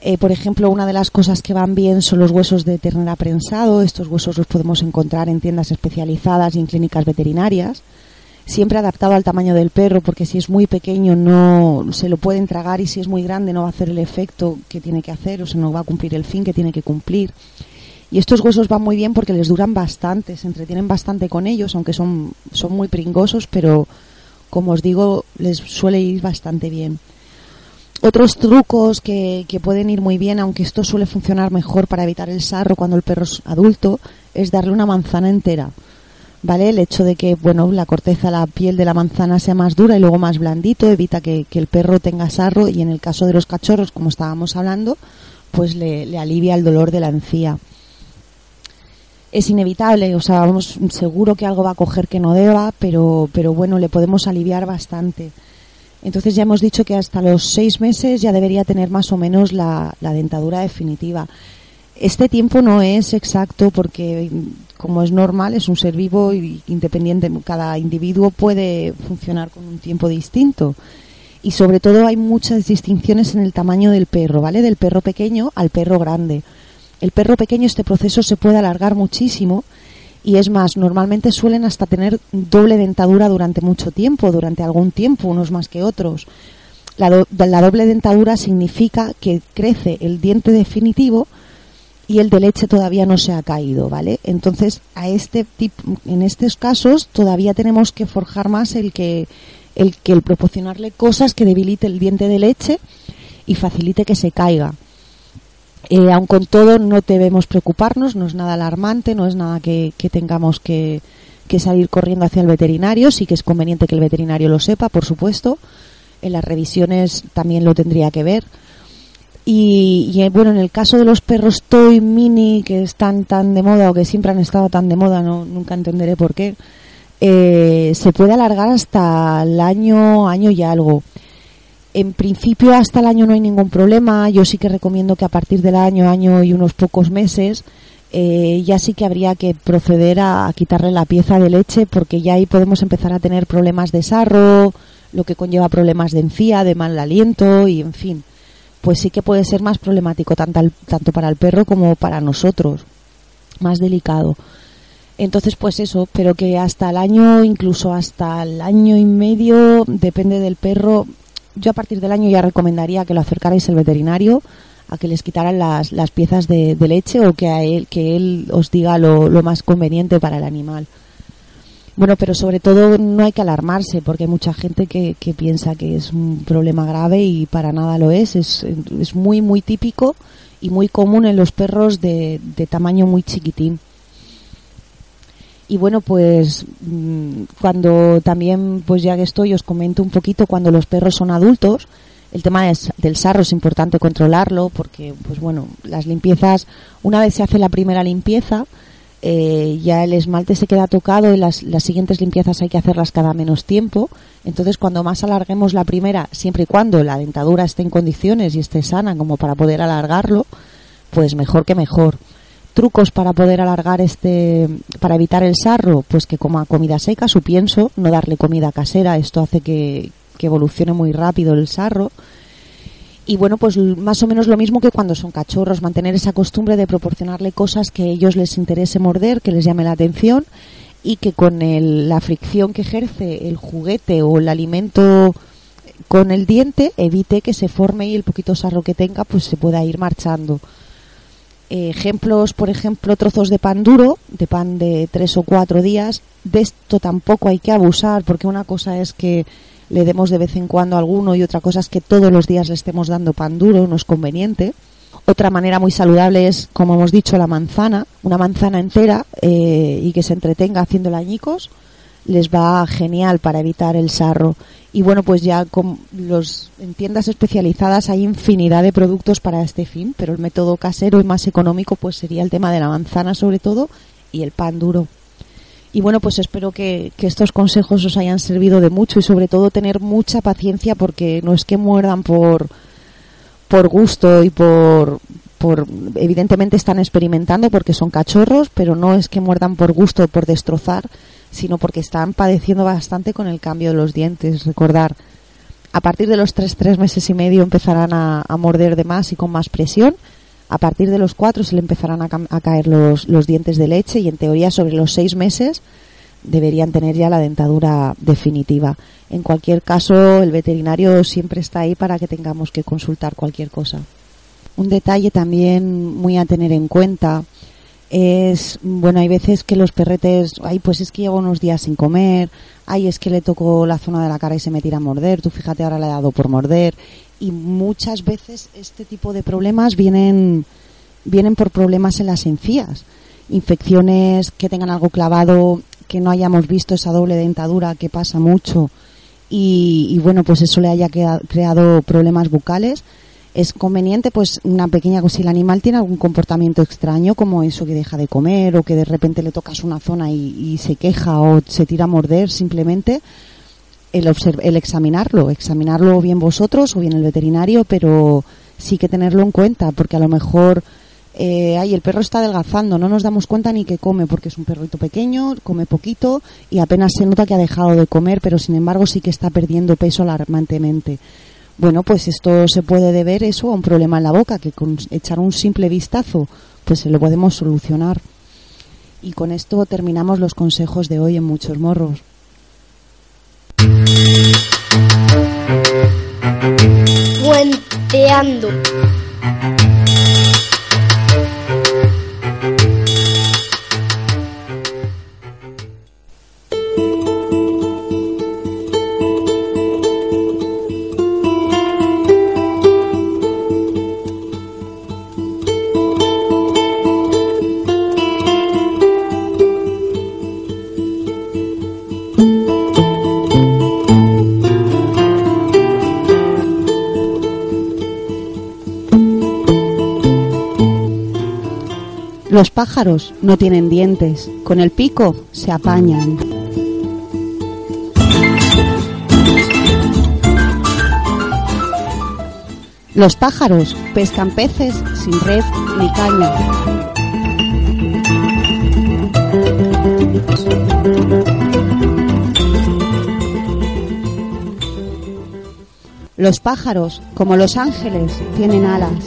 Eh, por ejemplo, una de las cosas que van bien son los huesos de ternera prensado. Estos huesos los podemos encontrar en tiendas especializadas y en clínicas veterinarias. Siempre adaptado al tamaño del perro, porque si es muy pequeño no se lo pueden tragar y si es muy grande no va a hacer el efecto que tiene que hacer, o sea, no va a cumplir el fin que tiene que cumplir. Y estos huesos van muy bien porque les duran bastante, se entretienen bastante con ellos, aunque son, son muy pringosos, pero como os digo, les suele ir bastante bien. Otros trucos que, que pueden ir muy bien, aunque esto suele funcionar mejor para evitar el sarro cuando el perro es adulto, es darle una manzana entera. ¿Vale? El hecho de que, bueno, la corteza, la piel de la manzana sea más dura y luego más blandito evita que, que el perro tenga sarro y en el caso de los cachorros, como estábamos hablando, pues le, le alivia el dolor de la encía. Es inevitable, o sea, vamos, seguro que algo va a coger que no deba, pero, pero bueno, le podemos aliviar bastante. Entonces ya hemos dicho que hasta los seis meses ya debería tener más o menos la, la dentadura definitiva. Este tiempo no es exacto porque, como es normal, es un ser vivo y independiente. Cada individuo puede funcionar con un tiempo distinto. Y sobre todo hay muchas distinciones en el tamaño del perro, ¿vale? Del perro pequeño al perro grande. El perro pequeño este proceso se puede alargar muchísimo y es más, normalmente suelen hasta tener doble dentadura durante mucho tiempo, durante algún tiempo, unos más que otros. La, do- la doble dentadura significa que crece el diente definitivo y el de leche todavía no se ha caído, ¿vale? Entonces, a este tipo, en estos casos todavía tenemos que forjar más el que el que el proporcionarle cosas que debilite el diente de leche y facilite que se caiga. Eh, aun con todo, no debemos preocuparnos, no es nada alarmante, no es nada que, tengamos que, salir corriendo hacia el veterinario. Sí que es conveniente que el veterinario lo sepa, por supuesto. En las revisiones también lo tendría que ver. Y, y, eh, bueno, en el caso de los perros toy mini que están tan de moda o que siempre han estado tan de moda, no, nunca entenderé por qué, eh, se puede alargar hasta el año, año y algo. En principio hasta el año no hay ningún problema. Yo sí que recomiendo que a partir del año, año y unos pocos meses, eh, ya sí que habría que proceder a, quitarle la pieza de leche porque ya ahí podemos empezar a tener problemas de sarro, lo que conlleva problemas de encía, de mal aliento y en fin. Pues sí que puede ser más problemático tanto, tanto para el perro como para nosotros. Más delicado. Entonces, pues eso, pero que hasta el año, incluso hasta el año y medio, depende del perro. Yo a partir del año ya recomendaría que lo acercarais al veterinario a que les quitaran las, las piezas de, de leche o que a él, que él os diga lo, lo más conveniente para el animal. Bueno, pero sobre todo no hay que alarmarse porque hay mucha gente que, que piensa que es un problema grave y para nada lo es. Es, es muy, muy típico y muy común en los perros de, de tamaño muy chiquitín. Y bueno, pues mm, cuando también, pues ya que estoy, os comento un poquito cuando los perros son adultos. El tema es, del sarro es importante controlarlo porque, pues bueno, las limpiezas, una vez se hace la primera limpieza, eh, ya el esmalte se queda tocado y las, las siguientes limpiezas hay que hacerlas cada menos tiempo. Entonces, cuando más alarguemos la primera, siempre y cuando la dentadura esté en condiciones y esté sana como para poder alargarlo, pues mejor que mejor. Trucos para poder alargar este, para evitar el sarro, pues que coma comida seca, su pienso, no darle comida casera, esto hace que, que evolucione muy rápido el sarro. Y bueno, pues más o menos lo mismo que cuando son cachorros, mantener esa costumbre de proporcionarle cosas que a ellos les interese morder, que les llame la atención y que con el- la fricción que ejerce el juguete o el alimento con el diente evite que se forme y el poquito sarro que tenga pues se pueda ir marchando. Ejemplos, por ejemplo, trozos de pan duro, de pan de tres o cuatro días. De esto tampoco hay que abusar porque una cosa es que le demos de vez en cuando alguno y otra cosa es que todos los días le estemos dando pan duro, no es conveniente. Otra manera muy saludable es, como hemos dicho, la manzana, una manzana entera eh, y que se entretenga haciendo añicos les va genial para evitar el sarro. Y bueno, pues ya con los, en tiendas especializadas hay infinidad de productos para este fin, pero el método casero y más económico pues sería el tema de la manzana sobre todo y el pan duro. Y bueno, pues espero que, estos consejos os hayan servido de mucho y sobre todo tener mucha paciencia porque no es que muerdan por, por gusto y por, por evidentemente están experimentando porque son cachorros, pero no es que muerdan por gusto o por destrozar, sino porque están padeciendo bastante con el cambio de los dientes. Recordar, a partir de los tres, tres meses y medio empezarán a, morder de más y con más presión. A partir de los cuatro se le empezarán a, caer los, los dientes de leche y en teoría sobre los seis meses deberían tener ya la dentadura definitiva. En cualquier caso, el veterinario siempre está ahí para que tengamos que consultar cualquier cosa. Un detalle también muy a tener en cuenta es, bueno, hay veces que los perretes, ay, pues es que llevo unos días sin comer, ay, es que le tocó la zona de la cara y se me tira a morder, tú fíjate, ahora le he dado por morder. Y muchas veces este tipo de problemas vienen, vienen por problemas en las encías. Infecciones que tengan algo clavado, que no hayamos visto esa doble dentadura que pasa mucho y, y bueno, pues eso le haya creado problemas bucales es conveniente pues una pequeña cosa si el animal tiene algún comportamiento extraño como eso que deja de comer o que de repente le tocas una zona y, se queja o se tira a morder simplemente el, el examinarlo examinarlo bien vosotros o bien el veterinario pero sí que tenerlo en cuenta porque a lo mejor eh, ay, el perro está adelgazando, no nos damos cuenta ni que come, porque es un perrito pequeño, come poquito y apenas se nota que ha dejado de comer, pero sin embargo sí que está perdiendo peso alarmantemente. Bueno, pues esto se puede deber eso a un problema en la boca, que con echar un simple vistazo, pues se lo podemos solucionar. Y con esto terminamos los consejos de hoy en Muchos Morros. Los pájaros no tienen dientes, con el pico se apañan. Los pájaros pescan peces sin red ni caña. Los pájaros, como los ángeles, tienen alas.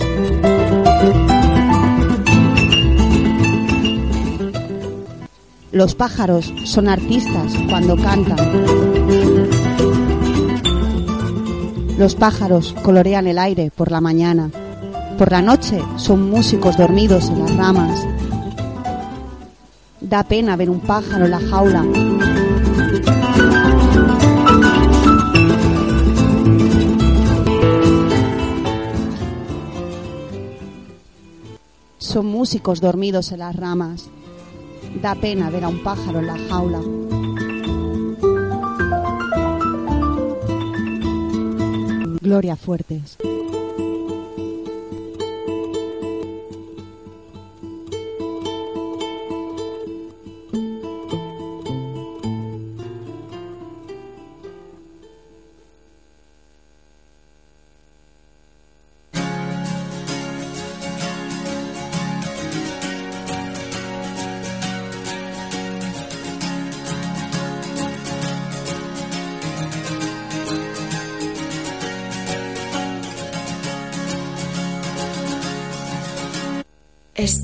Los pájaros son artistas cuando cantan. Los pájaros colorean el aire por la mañana. Por la noche son músicos dormidos en las ramas. Da pena ver un pájaro en la jaula. Son músicos dormidos en las ramas. Da pena ver a un pájaro en la jaula. Gloria Fuertes.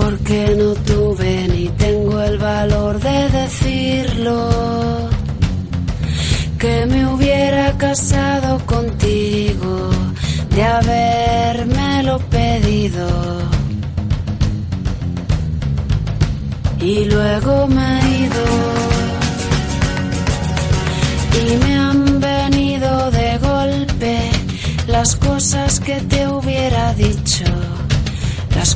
porque no tuve ni tengo el valor de decirlo. Que me hubiera casado contigo de habérmelo pedido. Y luego me he ido y me han venido de golpe las cosas que te hubiera dicho,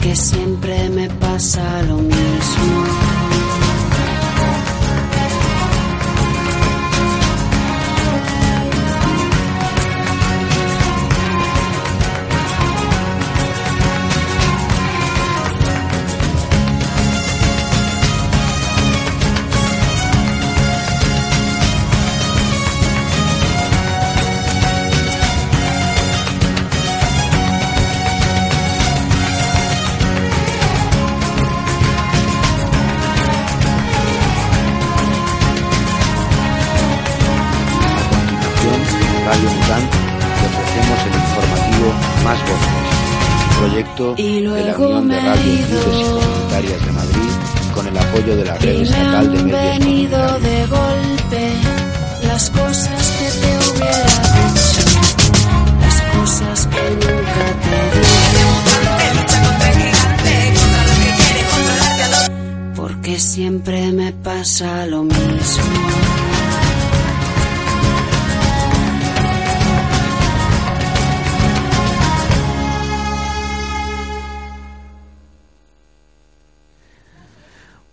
Porque siempre me pasa lo mismo. Apoyo de la Red Estatal de han Medios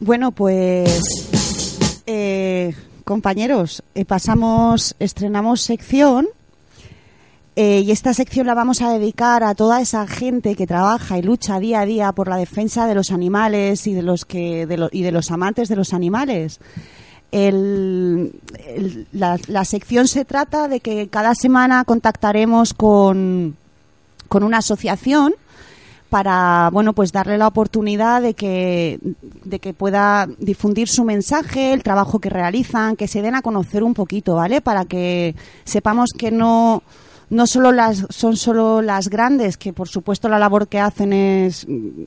Bueno, pues eh, compañeros, eh, pasamos, estrenamos sección eh, y esta sección la vamos a dedicar a toda esa gente que trabaja y lucha día a día por la defensa de los animales y de los que de lo- y de los amantes de los animales. La, la sección se trata de que cada semana contactaremos con, con una asociación para bueno pues darle la oportunidad de que de que pueda difundir su mensaje el trabajo que realizan que se den a conocer un poquito vale para que sepamos que no no solo las son solo las grandes que por supuesto la labor que hacen es mm,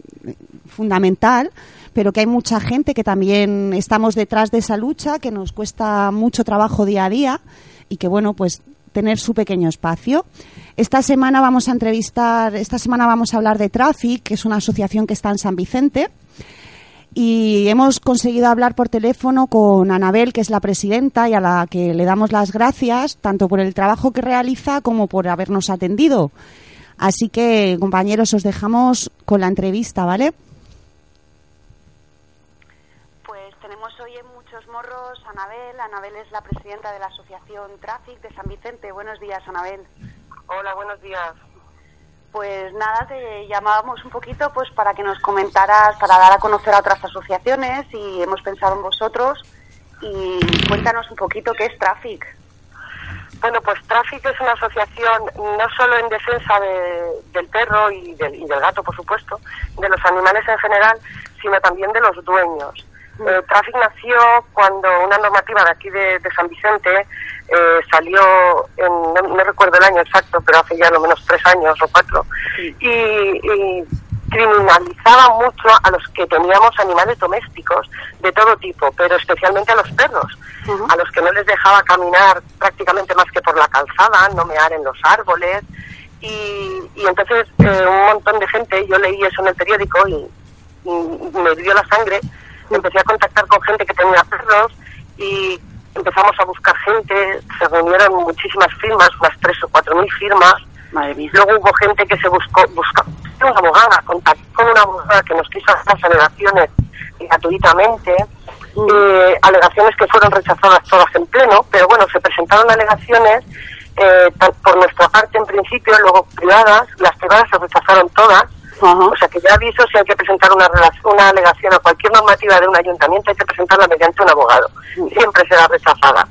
fundamental pero que hay mucha gente que también estamos detrás de esa lucha que nos cuesta mucho trabajo día a día y que bueno pues tener su pequeño espacio. Esta semana vamos a entrevistar, esta semana vamos a hablar de Traffic, que es una asociación que está en San Vicente. Y hemos conseguido hablar por teléfono con Anabel, que es la presidenta, y a la que le damos las gracias, tanto por el trabajo que realiza como por habernos atendido. Así que, compañeros, os dejamos con la entrevista, ¿vale? Pues tenemos hoy en Muchos Morros Anabel. Anabel es la presidenta de la Asociación Traffic de San Vicente. Buenos días, Anabel. Hola, buenos días. Pues nada, te llamábamos un poquito pues para que nos comentaras, para dar a conocer a otras asociaciones y hemos pensado en vosotros y cuéntanos un poquito qué es Traffic. Bueno, pues Traffic es una asociación no solo en defensa de- del perro y del, y del gato, por supuesto, de los animales en general, sino también de los dueños. Eh, Traffic nació cuando una normativa de aquí de, de San Vicente eh, salió, en, no, no recuerdo el año exacto, pero hace ya lo menos tres años o cuatro, y, y criminalizaba mucho a los que teníamos animales domésticos de todo tipo, pero especialmente a los perros, a los que no les dejaba caminar prácticamente más que por la calzada, no mear en los árboles, y, y entonces eh, un montón de gente, yo leí eso en el periódico y, me dio la sangre, empecé a contactar con gente que tenía perros y empezamos a buscar gente, se reunieron muchísimas firmas, unas tres o cuatro mil firmas. Luego hubo gente que se buscó, buscó una abogada, contactó con una abogada que nos quiso hacer alegaciones gratuitamente, eh, alegaciones que fueron rechazadas todas en pleno, pero bueno, se presentaron alegaciones eh, por nuestra parte en principio, luego privadas, las privadas se rechazaron todas, o sea que ya aviso si hay que presentar una, una alegación a cualquier normativa de un ayuntamiento hay que presentarla mediante un abogado, siempre será rechazada.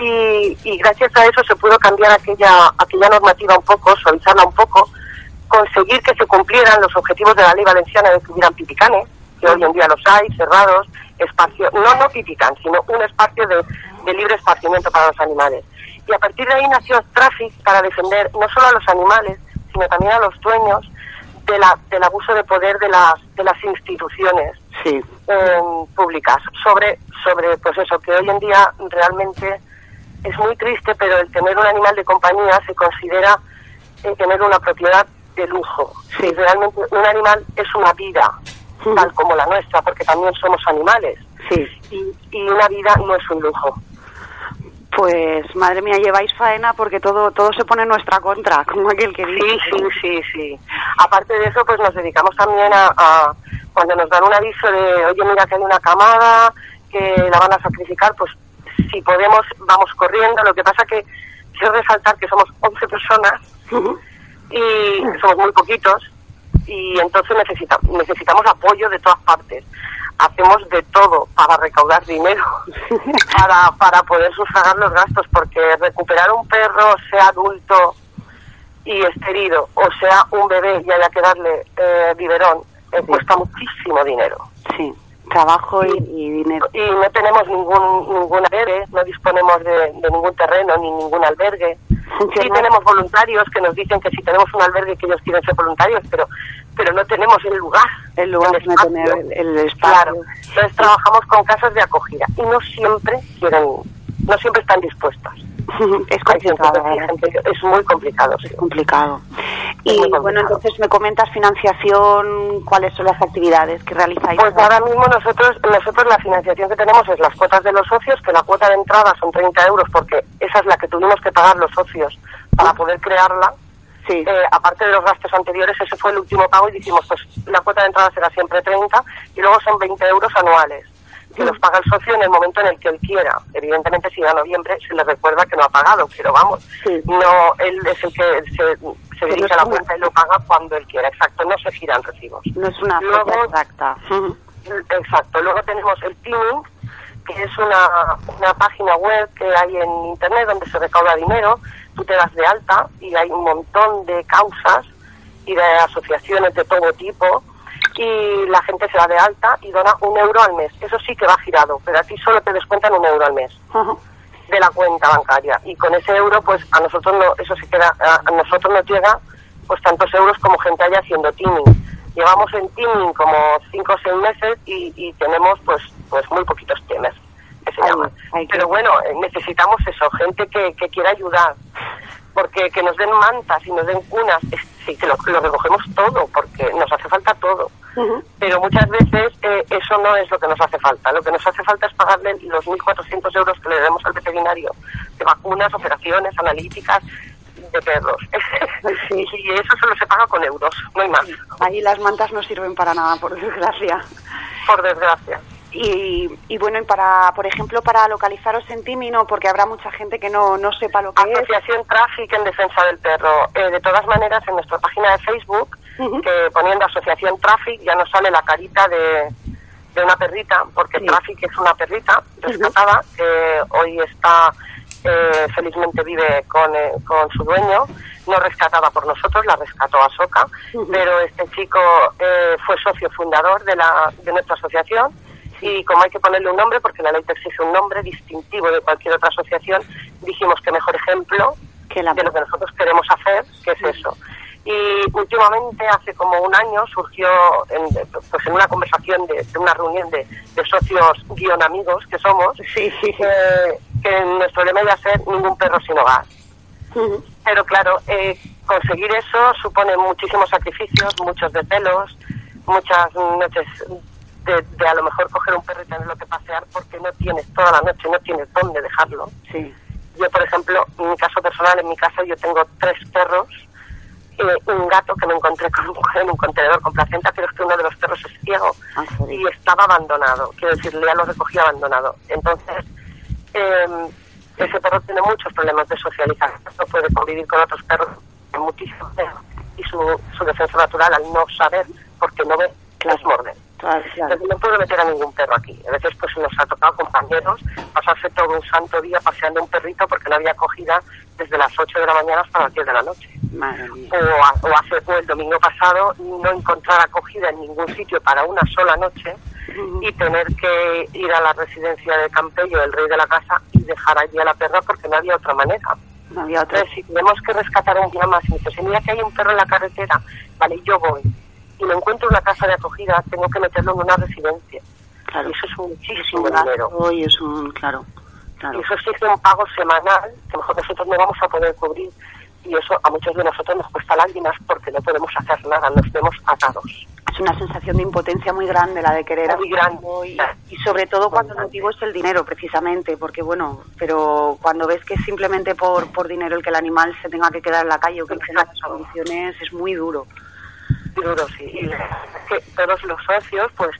Y, y gracias a eso se pudo cambiar aquella, aquella normativa un poco, suavizarla un poco, conseguir que se cumplieran los objetivos de la ley valenciana de que hubieran pipicanes, que hoy en día los hay, cerrados, espacio, no no pipicán, sino un espacio de, de libre esparcimiento para los animales. Y a partir de ahí nació Traffic para defender no solo a los animales, sino también a los dueños de la, del abuso de poder de las, de las instituciones eh, públicas sobre, sobre pues eso, que hoy en día realmente es muy triste, pero el tener un animal de compañía se considera eh, tener una propiedad de lujo. Y realmente un animal es una vida, tal como la nuestra, porque también somos animales. Y, y una vida no es un lujo. Pues madre mía, lleváis faena porque todo todo se pone en nuestra contra, como aquel que dice. Sí, sí, sí, sí. Aparte de eso, pues nos dedicamos también a, a- cuando nos dan un aviso de, oye, mira que hay una camada, que la van a sacrificar, pues si podemos, vamos corriendo. Lo que pasa que quiero resaltar que somos 11 personas y somos muy poquitos y entonces necesita- necesitamos apoyo de todas partes. Hacemos de todo para recaudar dinero, para, para poder sufragar los gastos, porque recuperar un perro, sea adulto y esté herido, o sea un bebé y haya que darle eh, biberón, eh, cuesta muchísimo dinero. Sí, trabajo y, y dinero. Y no tenemos ningún ningún albergue, no disponemos de, de ningún terreno ni ningún albergue. Sí tenemos voluntarios que nos dicen que si tenemos un albergue que ellos quieren ser voluntarios, pero pero no tenemos el lugar. El lugar el no espacio. tener el, el espacio. Claro. Entonces trabajamos con casas de acogida y no siempre quieren, no siempre están dispuestas. es complicado, es muy complicado. Sí. complicado. Es Y bueno, entonces me comentas financiación, cuáles son las actividades que realizáis. Pues ahora mismo nosotros nosotros la financiación que tenemos es las cuotas de los socios, que la cuota de entrada son 30 euros porque esa es la que tuvimos que pagar los socios para poder crearla. Eh, aparte de los gastos anteriores, ese fue el último pago y dijimos, pues la cuota de entrada será siempre 30 y luego son 20 euros anuales que los paga el socio en el momento en el que él quiera. Evidentemente, si a noviembre se le recuerda que no ha pagado, pero vamos, no él es el que se, se dirige a la cuenta y lo paga cuando él quiera. Exacto, no se giran recibos. No es una Luego- exacta. Exacto. Luego tenemos el Teaming, que es una, una página web que hay en Internet donde se recauda dinero. Tú te das de alta y hay un montón de causas y de asociaciones de todo tipo y la gente se da de alta y dona un euro al mes. Eso sí que va girado, pero a ti solo te descuentan un euro al mes de la cuenta bancaria. Y con ese euro pues a nosotros no eso se queda a, nosotros nos llega pues tantos euros como gente haya haciendo teaming. Llevamos en teaming como cinco o seis meses y, y tenemos pues pues muy poquitos temas que se llaman pero bueno eh, necesitamos eso gente que, que quiera ayudar porque que nos den mantas y nos den cunas es- sí que lo, lo recogemos todo porque nos hace falta todo pero muchas veces eh, eso no es lo que nos hace falta. Lo que nos hace falta es pagarle los 1.400 euros que le demos al veterinario de vacunas, operaciones, analíticas de perros. y eso solo se paga con euros, no hay más. Ahí las mantas no sirven para nada, por desgracia. Por desgracia. Y, y bueno, y para, por ejemplo, para localizaros en Timino, porque habrá mucha gente que no, no sepa lo que es. Asociación Traffic en Defensa del Perro. Eh, de todas maneras, en nuestra página de Facebook, que poniendo Asociación Traffic ya nos sale la carita de, de una perrita, porque Traffic es una perrita rescatada que hoy está, eh, felizmente vive con, eh, con su dueño, no rescatada por nosotros, la rescató Asoka, pero este chico eh, fue socio fundador de, la, de nuestra asociación y como hay que ponerle un nombre, porque la ley te exige un nombre distintivo de cualquier otra asociación, dijimos que mejor ejemplo de lo que nosotros queremos hacer, que es eso. Y últimamente, hace como un año, surgió en, pues en una conversación de, de una reunión de, de socios guion amigos que somos, eh, que nuestro lema iba a ser ningún perro sin hogar. Pero claro, eh, conseguir eso supone muchísimos sacrificios, muchos desvelos, muchas noches de, de a lo mejor coger un perro y tenerlo que pasear porque no tienes toda la noche, no tienes dónde dejarlo. Sí. Yo, por ejemplo, en mi caso personal, en mi casa yo tengo tres perros, eh, un gato que me encontré con un, en un contenedor con placenta, pero es que uno de los perros es ciego Ah, y estaba abandonado. Quiero decir, ya lo recogí abandonado. Entonces, eh, ese perro tiene muchos problemas de socialización, no puede convivir con otros perros muchísimo y su, su defensa natural al no saber, porque no ve, es morder. Entonces no puedo meter a ningún perro aquí. A veces pues nos ha tocado compañeros pasarse todo un santo día paseando un perrito porque no había acogida desde las 8 de la mañana hasta las 10 de la noche. O, a- o hace o el domingo pasado no encontrar acogida en ningún sitio para una sola noche y tener que ir a la residencia de Campello, el rey de la casa, y dejar allí a la perra porque no había otra manera. No había otra. Entonces, si tenemos que rescatar un día más y me dice, "Si mira que hay un perro en la carretera, vale, yo voy. Y me encuentro una casa de acogida, tengo que meterlo en una residencia. Claro. Y eso es Es un muchísimo dinero. y es un, claro, claro. Y eso exige un pago semanal que mejor nosotros no vamos a poder cubrir. Y eso a muchos de nosotros nos cuesta lágrimas porque no podemos hacer nada, nos vemos atados. Es una sensación de impotencia muy grande la de querer Muy hacerlo y, y sobre todo cuando el motivo es el dinero precisamente, porque bueno, pero cuando ves que es simplemente por, por dinero el que el animal se tenga que quedar en la calle o que tenga las condiciones es muy duro. Duro, sí. Y es que todos los socios, pues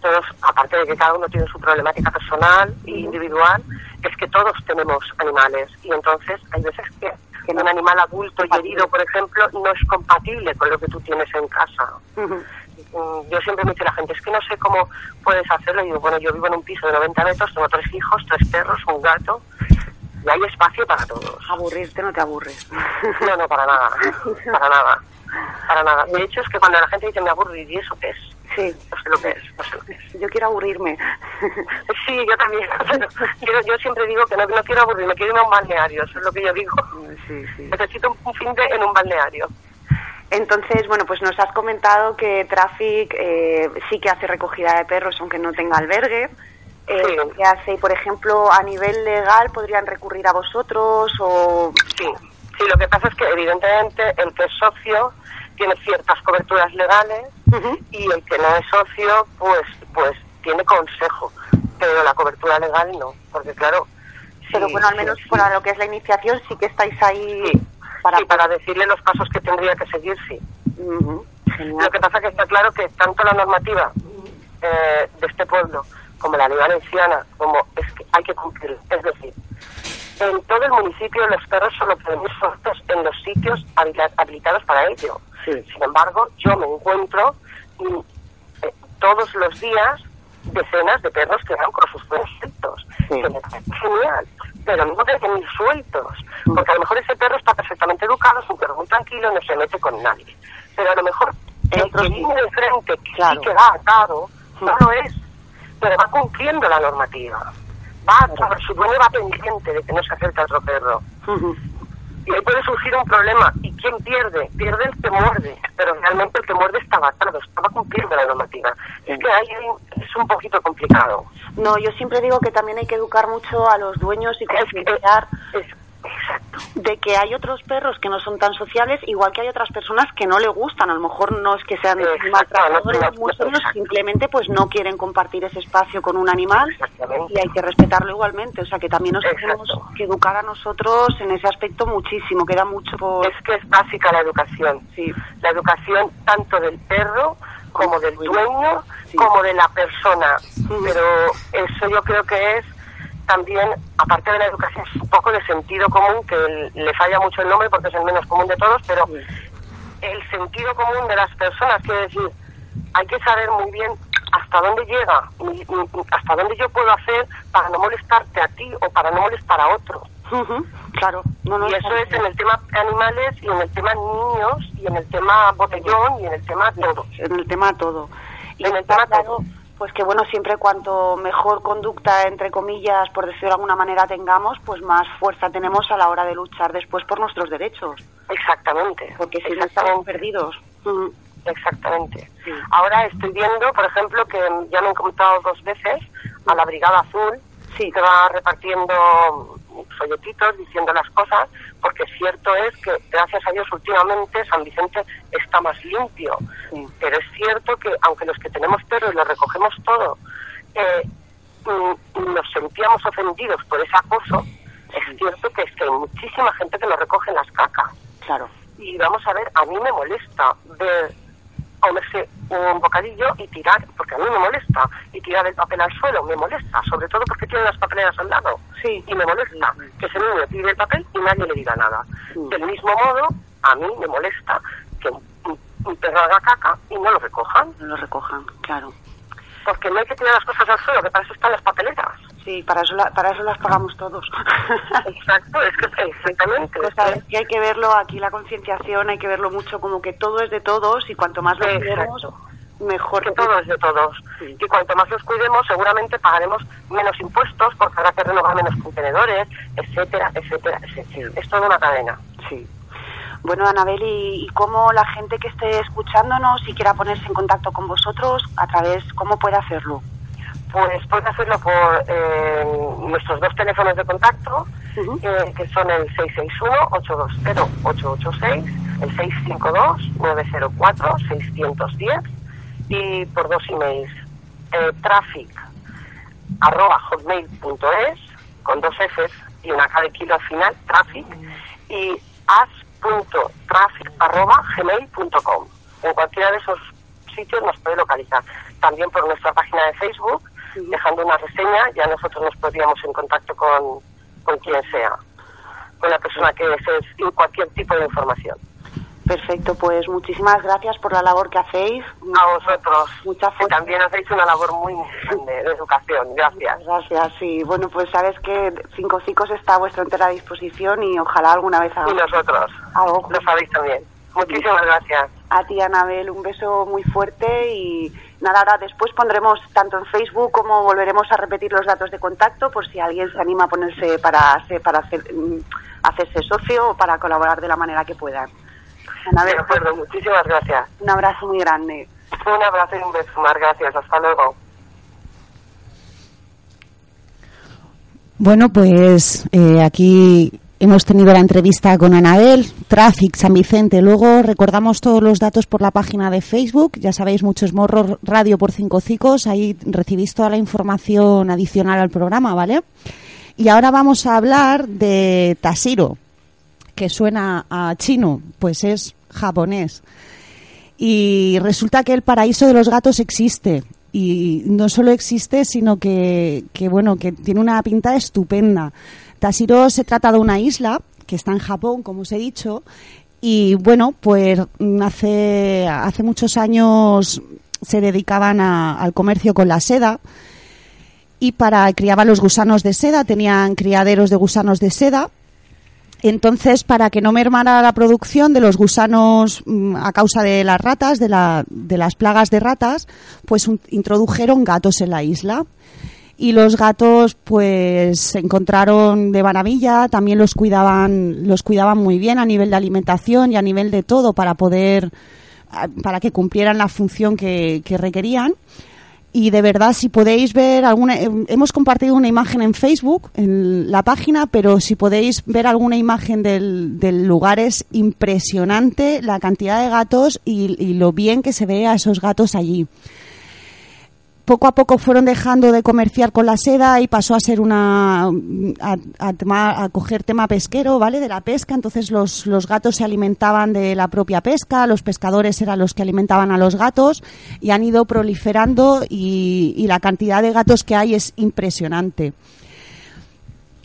todos, aparte de que cada uno tiene su problemática personal e individual, es que todos tenemos animales. Y entonces hay veces que un animal adulto y herido, por ejemplo, no es compatible con lo que tú tienes en casa. Mm, Yo siempre me dice la gente, es que no sé cómo puedes hacerlo. Y digo, bueno, yo vivo en un piso de 90 metros, tengo tres hijos, tres perros, un gato, y hay espacio para todos. Aburrirte no te aburres. No, no, para nada, para nada, para nada. De hecho, es que cuando la gente dice me aburro, ¿y eso qué es? Sí. No sé lo que es, no sé lo que es. Yo quiero aburrirme. Sí, yo también. yo, yo siempre digo que no, no quiero aburrirme, quiero irme a un balneario, eso es lo que yo digo. Necesito un- un fin de en un balneario. Entonces, bueno, pues nos has comentado que Traffic eh, sí que hace recogida de perros, aunque no tenga albergue. Eh, ¿Qué hace? Por ejemplo, a nivel legal, ¿podrían recurrir a vosotros o...? Sí, sí, lo que pasa es que evidentemente el que es socio tiene ciertas coberturas legales y el que no es socio, pues, pues tiene consejo, pero la cobertura legal no, porque claro... Pero sí, bueno, al menos sí. para lo que es la iniciación sí que estáis ahí para... Sí, para decirle los pasos que tendría que seguir, sí. Lo que pasa que está claro que tanto la normativa eh, de este pueblo como la ley valenciana, como es que hay que cumplir. Es decir, en todo el municipio los perros solo pueden ir sueltos en los sitios habilitados para ello. Sin embargo, yo me encuentro mm, eh, todos los días decenas de perros que van con sus perros sueltos. Que me parece genial, pero no deben ir sueltos. Porque a lo mejor ese perro está perfectamente educado, es un perro muy tranquilo, no se mete con nadie. Pero a lo mejor el viene de frente, que sí que va atado, no lo es, pero va cumpliendo la normativa. Va, sobre su dueño va pendiente de que no se acerque a otro perro. Y ahí puede surgir un problema. ¿Y quién pierde? Pierde el que muerde. Pero realmente el que muerde estaba atado, estaba cumpliendo la normativa. Es que ahí es un poquito complicado. No, yo siempre digo que también hay que educar mucho a los dueños y concienciar de que hay otros perros que no son tan sociables, igual que hay otras personas que no le gustan. A lo mejor no es que sean maltratadores no, muy serios, simplemente pues no quieren compartir ese espacio con un animal y hay que respetarlo igualmente. O sea que también nos tenemos que educar a nosotros en ese aspecto muchísimo. Queda mucho por... Es que es básica la educación. Sí. La educación tanto del perro como del dueño, como de la persona. Pero eso yo creo que es también, aparte de la educación, es un poco de sentido común, que le falla mucho el nombre porque es el menos común de todos, pero el sentido común de las personas, quiere decir, hay que saber muy bien hasta dónde llega, hasta dónde yo puedo hacer para no molestarte a ti o para no molestar a otro. Claro, no, no, y eso es en el tema animales y en el tema niños y en el tema botellón y en el tema todo. En el tema todo. Y en el tema claro, pues que bueno, siempre cuanto mejor conducta, entre comillas, por decirlo de alguna manera, tengamos, pues más fuerza tenemos a la hora de luchar después por nuestros derechos. Exactamente. Porque si no estamos perdidos. Exactamente. Ahora estoy viendo, por ejemplo, que ya me han comentado dos veces a la Brigada Azul, que va repartiendo folletitos diciendo las cosas, porque cierto es que, gracias a Dios, últimamente San Vicente está más limpio. Pero es cierto que, aunque los que tenemos perros y los recogemos todo, eh, mm, nos sentíamos ofendidos por ese acoso, es cierto que, es que hay muchísima gente que lo recoge en las cacas. Claro. Y vamos a ver, a mí me molesta ver comerse un bocadillo y tirar, porque a mí me molesta, y tirar el papel al suelo, me molesta, sobre todo porque tiene las papeleras al lado. Sí. Y me molesta que ese niño tire el papel y nadie le diga nada. Del mismo modo, a mí me molesta que un, un- un perro haga caca y no lo recojan. No lo recojan, claro. Porque no hay que tirar las cosas al suelo, que para eso están las papeleras. Sí, para eso, la- para eso las pagamos todos. Exacto, es que exactamente. O sea, es que hay que verlo aquí, la concienciación, hay que verlo mucho como que todo es de todos y cuanto más lo cuidemos, mejor. que todo es de todos. Y cuanto más los cuidemos, seguramente pagaremos menos impuestos porque habrá que renovar menos contenedores, etcétera, etcétera, etcétera. Es toda una cadena. Sí. Bueno, Anabel, ¿y, y cómo la gente que esté escuchándonos y quiera ponerse en contacto con vosotros, a través, cómo puede hacerlo? Pues puede hacerlo por eh, nuestros dos teléfonos de contacto, eh, que son el 661-820-886, el 652-904-610 y por dos emails, eh, traffic arroba hotmail.es con dos Fs y una K de kilo al final, traffic, y as.traffic arroba gmail.com. En cualquiera de esos sitios nos puede localizar. También por nuestra página de Facebook, dejando una reseña, ya nosotros nos podríamos en contacto con, con quien sea, con la persona que desee cualquier tipo de información. Perfecto, pues muchísimas gracias por la labor que hacéis. A vosotros, Mucha que también hacéis una labor muy grande de educación. Gracias. Gracias, sí. Bueno, pues sabes que Cinco Cicos está a vuestra entera disposición y ojalá alguna vez Y nosotros, algo lo sabéis también. Muchísimas gracias. A ti, Anabel, un beso muy fuerte y nada, ahora después pondremos tanto en Facebook como volveremos a repetir los datos de contacto por si alguien se anima a ponerse para, para hacer, mm, hacerse socio o para colaborar de la manera que puedan. Anabel, De acuerdo, muchísimas gracias. un abrazo muy grande. Un abrazo y un beso más. Gracias. Hasta luego. Bueno, pues eh, aquí hemos tenido la entrevista con Anabel, Traffic San Vicente. Luego recordamos todos los datos por la página de Facebook. Ya sabéis, muchos morros radio por cinco cicos. Ahí recibís toda la información adicional al programa, ¿vale? Y ahora vamos a hablar de Tashiro, que suena a chino, pues es japonés. Y resulta que el paraíso de los gatos existe. Y no solo existe, sino que, que, bueno, que tiene una pinta estupenda. Tashiro se trata de una isla que está en Japón, como os he dicho, y bueno, pues mm, hace, hace muchos años se dedicaban a- al comercio con la seda y para criaban los gusanos de seda, tenían criaderos de gusanos de seda entonces, para que no mermara la producción de los gusanos mm, a causa de las ratas, de, la- de las plagas de ratas, pues introdujeron gatos en la isla. Y los gatos, pues, se encontraron de maravilla, también los cuidaban, los cuidaban muy bien a nivel de alimentación y a nivel de todo para poder, ah, para que cumplieran la función que, que requerían. Y de verdad, si podéis ver alguna, eh, hemos compartido una imagen en Facebook, en la página, pero si podéis ver alguna imagen del, del lugar es impresionante la cantidad de gatos y, y lo bien que se ve a esos gatos allí. Poco a poco fueron dejando de comerciar con la seda y pasó a ser una a, coger tema pesquero, ¿vale? De la pesca. Entonces los, los gatos se alimentaban de la propia pesca, los pescadores eran los que alimentaban a los gatos y han ido proliferando y, la cantidad de gatos que hay es impresionante.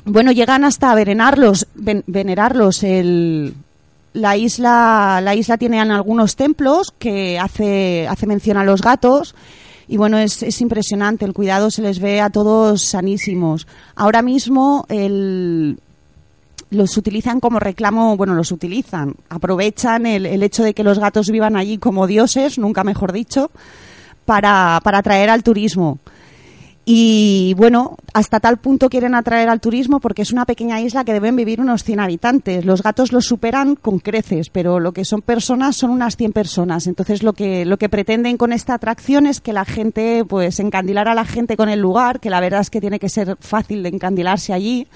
Bueno, llegan hasta venerarlos, ven- venerarlos. La isla, la isla tiene algunos templos que hace, hace mención a los gatos. Y bueno, es, es impresionante, el cuidado se les ve a todos sanísimos. Ahora mismo el, los utilizan como reclamo, bueno, los utilizan, aprovechan el, el hecho de que los gatos vivan allí como dioses, nunca mejor dicho, para, para atraer al turismo. Y bueno, hasta tal punto quieren atraer al turismo porque es una pequeña isla que deben vivir unos 100 habitantes. Los gatos los superan con creces, pero lo que son personas son unas 100 personas. Entonces lo que, lo que pretenden con esta atracción es que la gente, pues encandilar a la gente con el lugar, que la verdad es que tiene que ser fácil de encandilarse allí.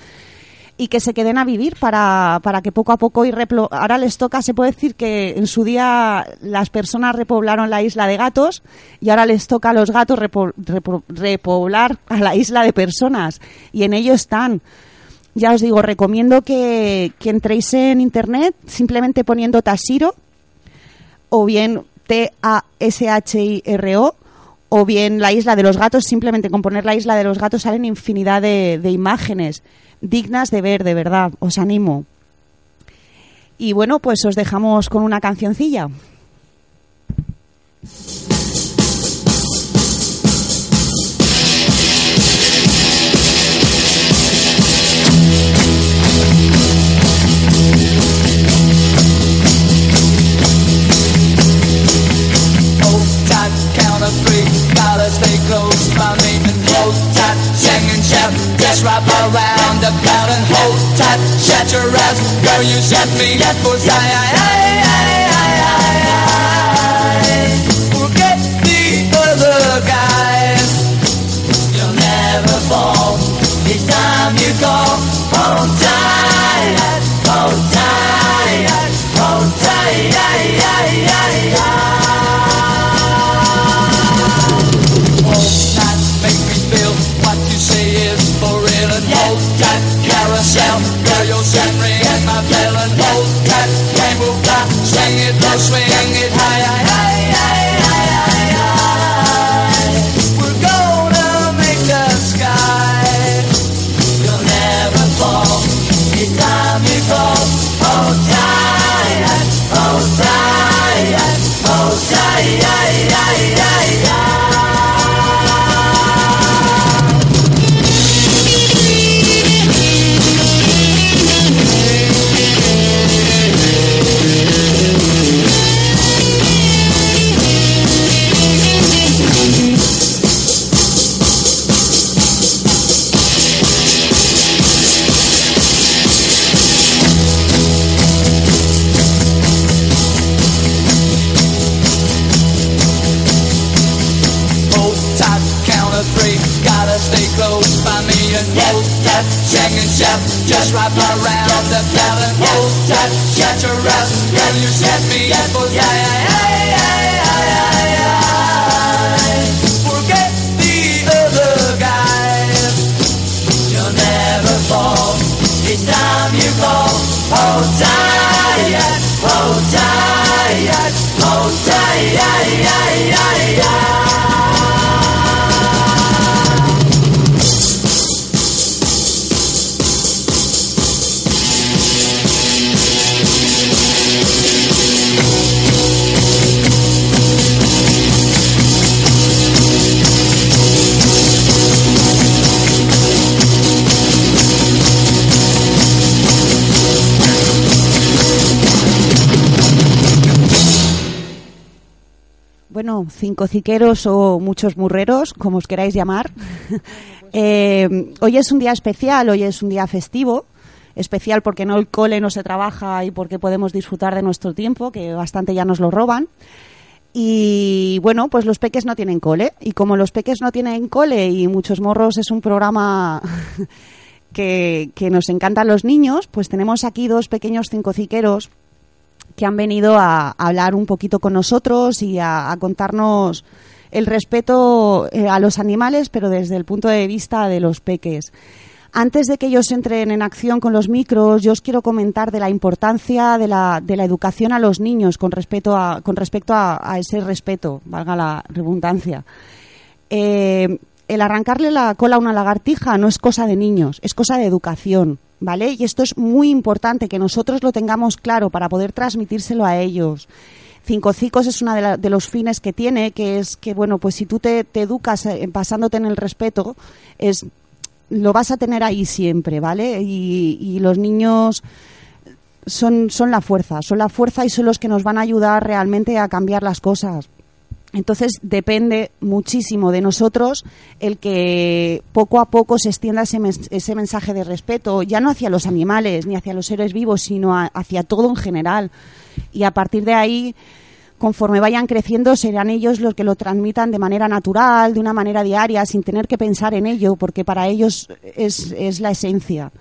Y que se queden a vivir para, para que poco a poco ir ahora les toca se puede decir que en su día las personas repoblaron la isla de gatos y ahora les toca a los gatos repo- repo- repoblar a la isla de personas y en ello están. Ya os digo recomiendo que, que entréis en internet simplemente poniendo Tasiro o bien T-A-S-H-I-R-O o bien la isla de los gatos, simplemente con poner la isla de los gatos salen infinidad de imágenes dignas de ver, de verdad, os animo. Y bueno, pues os dejamos con una cancioncilla. Gotta stay close by me and hold tight, sing and wrap around the crowd and hold tight, shut your eyes. Girl, you set me up for I, I, I, I, I, I. Forget the other guys. You'll never fall. Each time you call, hold tight, swing Bueno, cinco ciqueros o muchos murreros, como os queráis llamar. Eh, hoy es un día especial, hoy es un día festivo. Especial porque no el cole no se trabaja y porque podemos disfrutar de nuestro tiempo, que bastante ya nos lo roban. Y bueno, pues los peques no tienen cole. Y como los peques no tienen cole y Muchos Morros es un programa que, que nos encantan los niños, pues tenemos aquí dos pequeños cinco ciqueros que han venido a, hablar un poquito con nosotros y a, contarnos el respeto eh, a los animales, pero desde el punto de vista de los peques. Antes de que ellos entren en acción con los micros, yo os quiero comentar de la importancia de la, de la educación a los niños con, respecto a, con respecto a ese respeto, valga la redundancia. Eh, el arrancarle la cola a una lagartija no es cosa de niños, es cosa de educación, ¿vale? Y esto es muy importante que nosotros lo tengamos claro para poder transmitírselo a ellos. Cinco Cicos es uno de, de los fines que tiene, que es que, bueno, pues si tú te, te educas eh, basándote en el respeto, es lo vas a tener ahí siempre, ¿vale? Y, y los niños son, son la fuerza, son la fuerza y son los que nos van a ayudar realmente a cambiar las cosas. Entonces depende muchísimo de nosotros el que poco a poco se extienda ese, mensaje de respeto, ya no hacia los animales ni hacia los seres vivos, sino hacia todo en general. Y a partir de ahí, conforme vayan creciendo, serán ellos los que lo transmitan de manera natural, de una manera diaria, sin tener que pensar en ello, porque para ellos es, la esencia.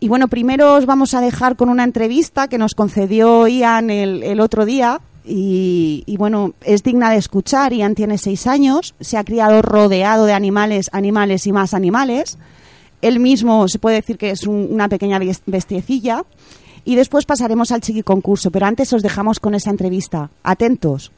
Y bueno, primero os vamos a dejar con una entrevista que nos concedió Ian el otro día. Y, bueno, es digna de escuchar. Ian tiene seis años, se ha criado rodeado de animales, animales y más animales. Él mismo se puede decir que es un- una pequeña bes- bestiecilla. Y después pasaremos al chiqui concurso, pero antes os dejamos con esa entrevista. Atentos.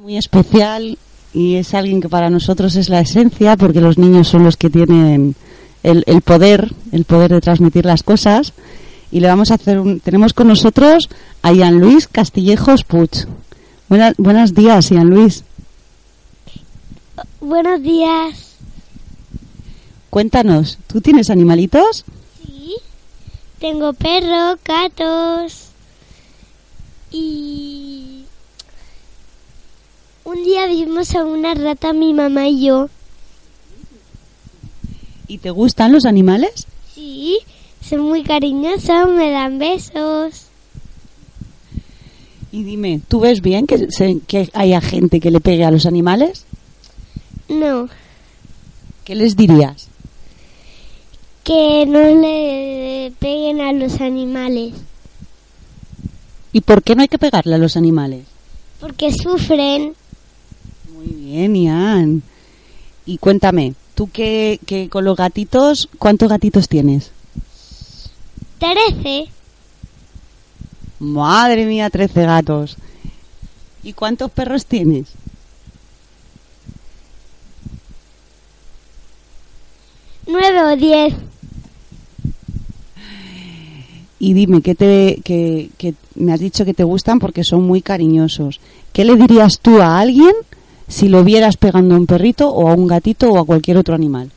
muy especial y es alguien que para nosotros es la esencia porque los niños son los que tienen el poder, el poder de transmitir las cosas y le vamos a hacer un, tenemos con nosotros a Ian Luis Castillejos. Buenas, buenos días, Ian Luis. Buenos días. Cuéntanos, ¿tú tienes animalitos? Sí. Tengo perros, gatos. Y un día vimos a una rata mi mamá y yo. ¿Y te gustan los animales? Sí, son muy cariñosos, me dan besos. Y dime, ¿tú ves bien que, se- que haya gente que le pegue a los animales? No, ¿Qué les dirías? que no le peguen a los animales, ¿Y por qué no hay que pegarle a los animales? porque sufren. Muy bien, Ian. Y cuéntame, tú que, que con los gatitos, ¿cuántos gatitos tienes? Trece, Madre mía, 13 gatos. ¿Y cuántos perros tienes? nueve o diez. Y dime, ¿qué te, que, que me has dicho que te gustan porque son muy cariñosos. ¿Qué le dirías tú a alguien si lo vieras pegando a un perrito o a un gatito o a cualquier otro animal?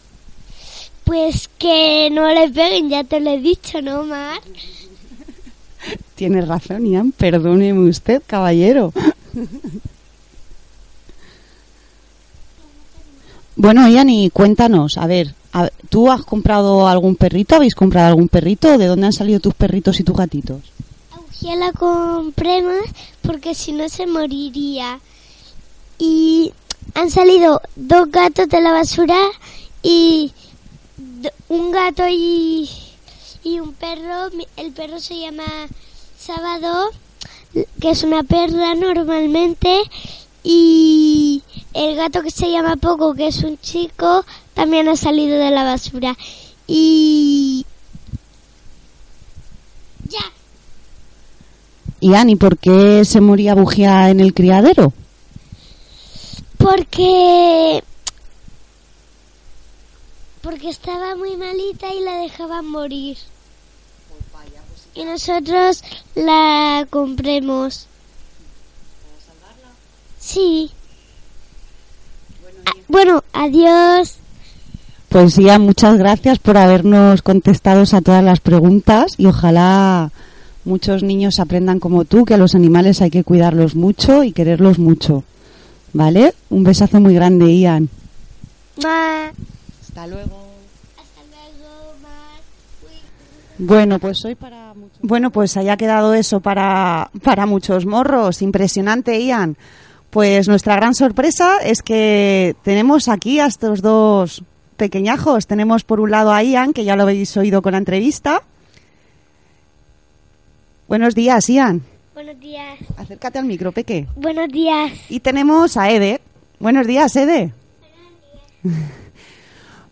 Pues que no le peguen, ya te lo he dicho, ¿no, Mar? Tienes razón, Ian. Perdóneme usted, caballero. Bueno, Ian, y cuéntanos, a ver, ¿tú has comprado algún perrito? ¿Habéis comprado algún perrito? ¿De dónde han salido tus perritos y tus gatitos? Ya la compremos porque si no se moriría. Y han salido dos gatos de la basura y un gato y, y un perro. El perro se llama Sábado, que es una perra normalmente. Y el gato que se llama Poco, que es un chico, también ha salido de la basura. Y Ian, ¿y por qué se moría bujía en el criadero? Porque porque estaba muy malita y la dejaban morir. Y nosotros la compremos. Sí. Ah, bueno, adiós. Pues Ian, muchas gracias por habernos contestado a todas las preguntas y ojalá muchos niños aprendan como tú que a los animales hay que cuidarlos mucho y quererlos mucho. ¿Vale? Un besazo muy grande, Ian. Ma. Hasta luego. Hasta luego, Mar. Bueno, pues hoy para Bueno, pues haya quedado eso para, para muchos morros. Impresionante, Ian. Pues nuestra gran sorpresa es que tenemos aquí a estos dos pequeñajos. Tenemos por un lado a Ian, que ya lo habéis oído con la entrevista. Buenos días, Ian. Buenos días. Acércate al micro, Peque. Buenos días. Y tenemos a Ede. Buenos días, Ede.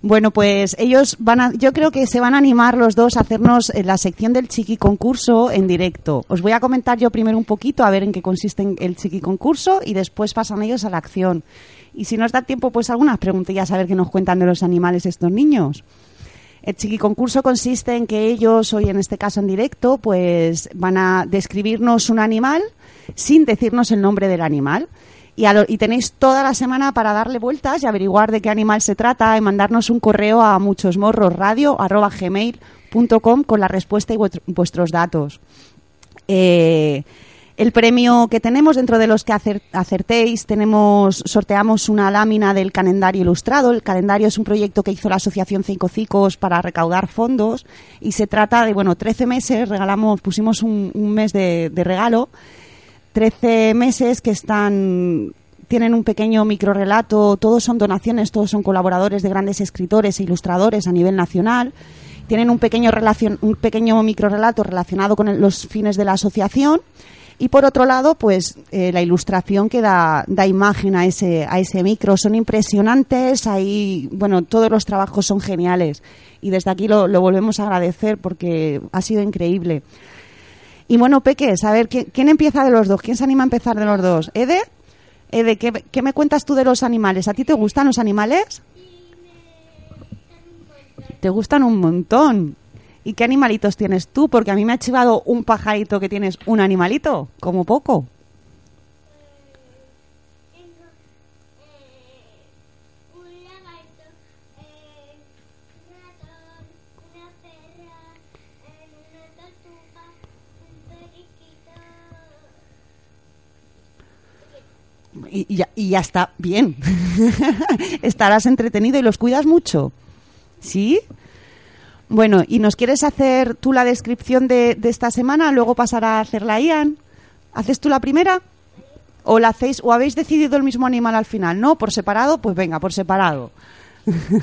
Bueno, pues ellos van a, yo creo que se van a animar los dos a hacernos eh, la sección del chiqui concurso en directo. Os voy a comentar yo primero un poquito a ver en qué consiste el chiqui concurso y después pasan ellos a la acción. Y si nos da tiempo, pues algunas preguntillas a ver qué nos cuentan de los animales estos niños. El chiqui concurso consiste en que ellos, hoy en este caso en directo, pues van a describirnos un animal sin decirnos el nombre del animal. Y, tenéis toda la semana para darle vueltas y averiguar de qué animal se trata y mandarnos un correo a muchosmorrosradio.gmail.com con la respuesta y vuestro- vuestros datos. Eh, el premio que tenemos dentro de los que acer- acertéis tenemos sorteamos una lámina del calendario ilustrado. El calendario es un proyecto que hizo la asociación Cinco Cicos para recaudar fondos y se trata de bueno 13 meses regalamos pusimos un, mes de regalo 13 meses que están tienen un pequeño microrelato, todos son donaciones, todos son colaboradores de grandes escritores e ilustradores a nivel nacional. Tienen un pequeño, relacion, un pequeño microrelato relacionado con los fines de la asociación. Y por otro lado, pues eh, la ilustración que da, da imagen a ese, a ese micro. Son impresionantes, ahí, bueno, todos los trabajos son geniales. Y desde aquí lo volvemos a agradecer porque ha sido increíble. Y bueno, Peques, a ver, ¿quién, quién empieza de los dos? ¿Quién se anima a empezar de los dos? ¿Ede? Ede, ¿qué, qué me cuentas tú de los animales? ¿A ti te gustan los animales? Te gustan un montón. ¿Y qué animalitos tienes tú? Porque a mí me ha chivado un pajarito que tienes un animalito, como poco. Y, ya, y ya está bien. Estarás entretenido y los cuidas mucho. ¿Sí? Bueno, ¿y nos quieres hacer tú la descripción de, de esta semana? Luego pasará a hacerla Ian. ¿Haces tú la primera? ¿O la hacéis, o habéis decidido el mismo animal al final? ¿No? ¿Por separado? Pues venga, por separado.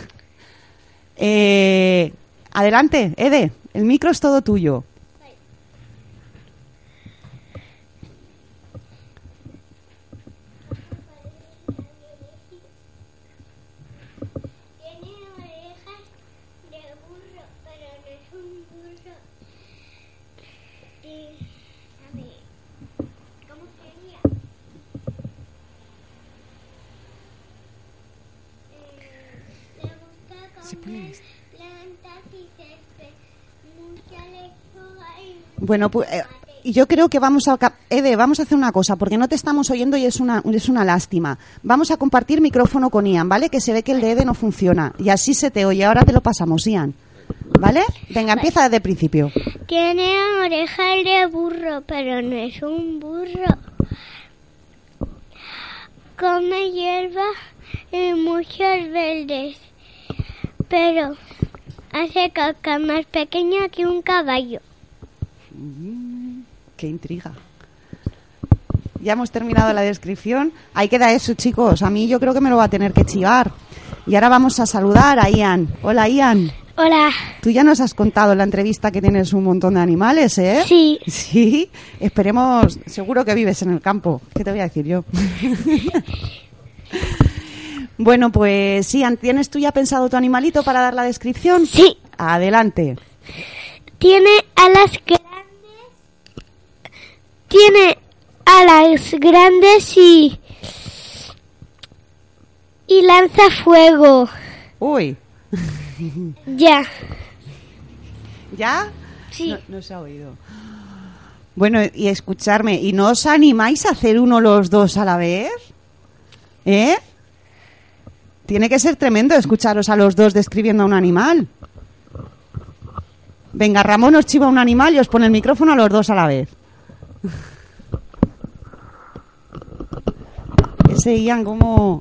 Eh, adelante, Ede, el micro es todo tuyo. Bueno, pues eh, yo creo que vamos a... Ede, vamos a hacer una cosa, porque no te estamos oyendo y es una, es una lástima. Vamos a compartir micrófono con Ian, ¿vale? Que se ve que el de Ede no funciona. Y así se te oye. Ahora te lo pasamos, Ian. ¿Vale? Venga, empieza desde el principio. Tiene orejas de burro, pero no es un burro. Come hierba y muchos verdes, pero hace caca más pequeña que un caballo. Mm, qué intriga. Ya hemos terminado la descripción. Ahí queda eso, chicos. A mí yo creo que me lo va a tener que chivar. Y ahora vamos a saludar a Ian. Hola, Ian. Hola. Tú ya nos has contado en la entrevista que tienes un montón de animales, ¿eh? Sí. Sí. Esperemos, seguro que vives en el campo. ¿Qué te voy a decir yo? bueno, pues Ian, ¿tienes tú ya pensado tu animalito para dar la descripción? Sí. Adelante. Tiene alas grandes. Tiene alas grandes y y lanza fuego. Uy. Ya. ¿Ya? Sí. No, no se ha oído. Bueno, y escucharme, ¿y no os animáis a hacer uno los dos a la vez? ¿Eh? Tiene que ser tremendo escucharos a los dos describiendo a un animal. Venga, Ramón os chiva un animal y os pone el micrófono a los dos a la vez. Ese Ian, como...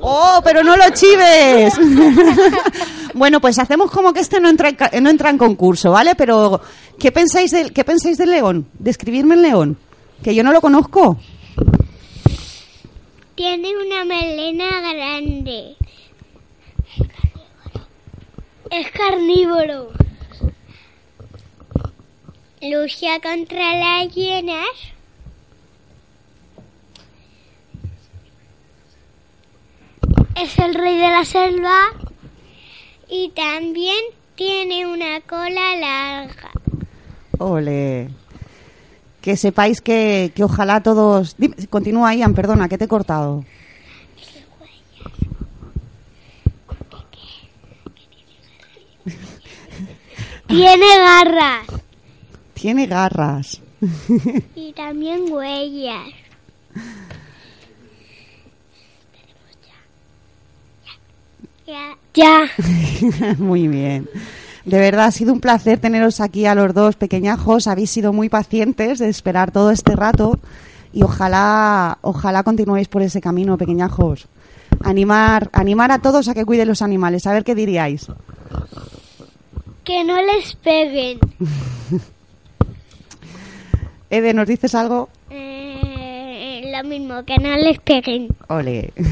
¡Oh, pero no lo chives! bueno, pues hacemos como que este no entra, en no entra en concurso, ¿vale? Pero, ¿qué pensáis, del, ¿qué pensáis del león? Describirme el león, que yo no lo conozco. Tiene una melena grande. Es carnívoro. Lucha contra las hienas. Es el rey de la selva. Y también tiene una cola larga. Ole. Que sepáis que, que ojalá todos... Dime, continúa, Ian, perdona, que te he cortado. Tiene garras Tiene garras. y también huellas. Ya. Ya. muy bien. De verdad, ha sido un placer teneros aquí a los dos pequeñajos. Habéis sido muy pacientes de esperar todo este rato y ojalá, ojalá continuéis por ese camino, pequeñajos. Animar, animar a todos a que cuiden los animales. A ver qué diríais. Que no les peguen. Ede, ¿nos dices algo? Eh, lo mismo, que no les peguen. Ole.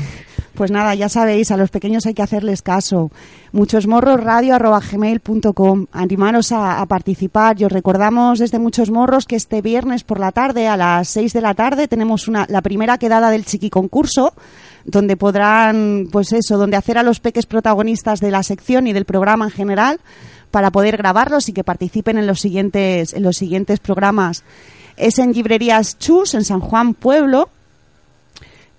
Pues nada, ya sabéis, a los pequeños hay que hacerles caso. Muchos morros radio arroba gmail.com. Animaros a, a participar. Y os recordamos desde Muchos Morros que este viernes por la tarde, a las 6 de la tarde, tenemos una, la primera quedada del chiqui concurso, donde podrán, pues eso, donde hacer a los peques protagonistas de la sección y del programa en general para poder grabarlos y que participen en los siguientes, en los siguientes programas. Es en Librerías Chus, en San Juan Pueblo,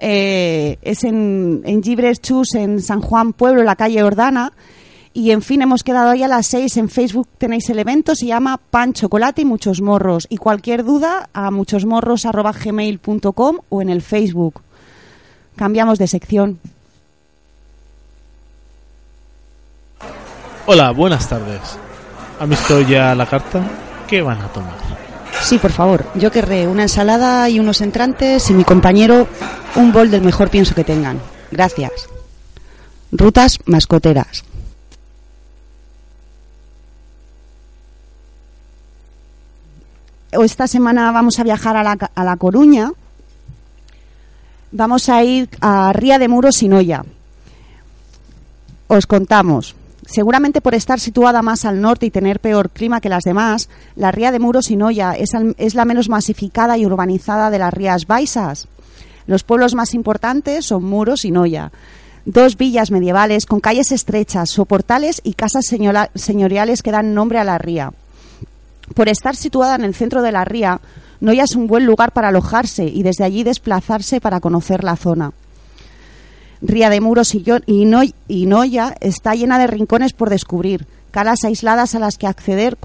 eh, es en, en Gibres Chus, en San Juan Pueblo, la calle Ordana. Y en fin, hemos quedado ahí a las seis. En Facebook tenéis el evento, se llama Pan, Chocolate y Muchos Morros. Y cualquier duda a muchosmorros.gmail.com o en el Facebook. Cambiamos de sección. Hola, buenas tardes. ¿Han visto ya la carta? ¿Qué van a tomar? Sí, por favor. Yo querré una ensalada y unos entrantes y mi compañero un bol del mejor pienso que tengan. Gracias. Rutas mascoteras. Esta semana vamos a viajar a la, a la Coruña. Vamos a ir a Ría de Muros y Noya. Os contamos. Seguramente por estar situada más al norte y tener peor clima que las demás, la ría de Muros y Noya es, la menos masificada y urbanizada de las rías baixas. Los pueblos más importantes son Muros y Noya, dos villas medievales con calles estrechas, soportales y casas señoriales que dan nombre a la ría. Por estar situada en el centro de la ría, Noya es un buen lugar para alojarse y desde allí desplazarse para conocer la zona. Ría de Muros y, y Noy- y Noya está llena de rincones por descubrir, calas aisladas a las que acceder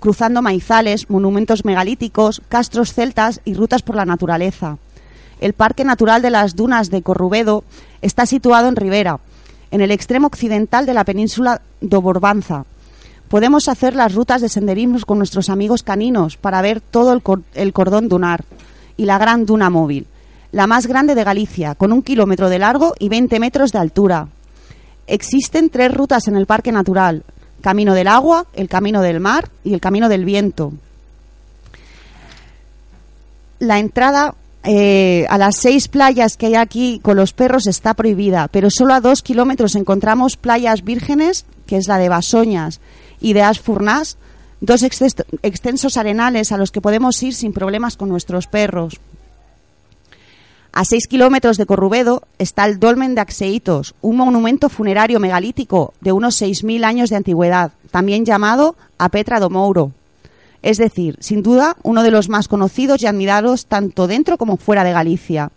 cruzando maizales, monumentos megalíticos, castros celtas y rutas por la naturaleza. El Parque Natural de las Dunas de Corrubedo está situado en Ribera, en el extremo occidental de la península de Borbanza. Podemos hacer las rutas de senderismos con nuestros amigos caninos para ver todo el cordón dunar y la gran duna móvil, la más grande de Galicia, con un kilómetro de largo y 20 metros de altura. Existen tres rutas en el Parque Natural, Camino del Agua, el Camino del Mar y el Camino del Viento. La entrada eh, a las seis playas que hay aquí con los perros está prohibida, pero solo a dos kilómetros encontramos playas vírgenes, que es la de Basoñas y de Asfurnás, dos extensos arenales a los que podemos ir sin problemas con nuestros perros. A seis kilómetros de Corrubedo está el Dolmen de Axeitos, un monumento funerario megalítico de unos 6.000 años de antigüedad, también llamado a Petra do Mouro. Es decir, sin duda, uno de los más conocidos y admirados tanto dentro como fuera de Galicia.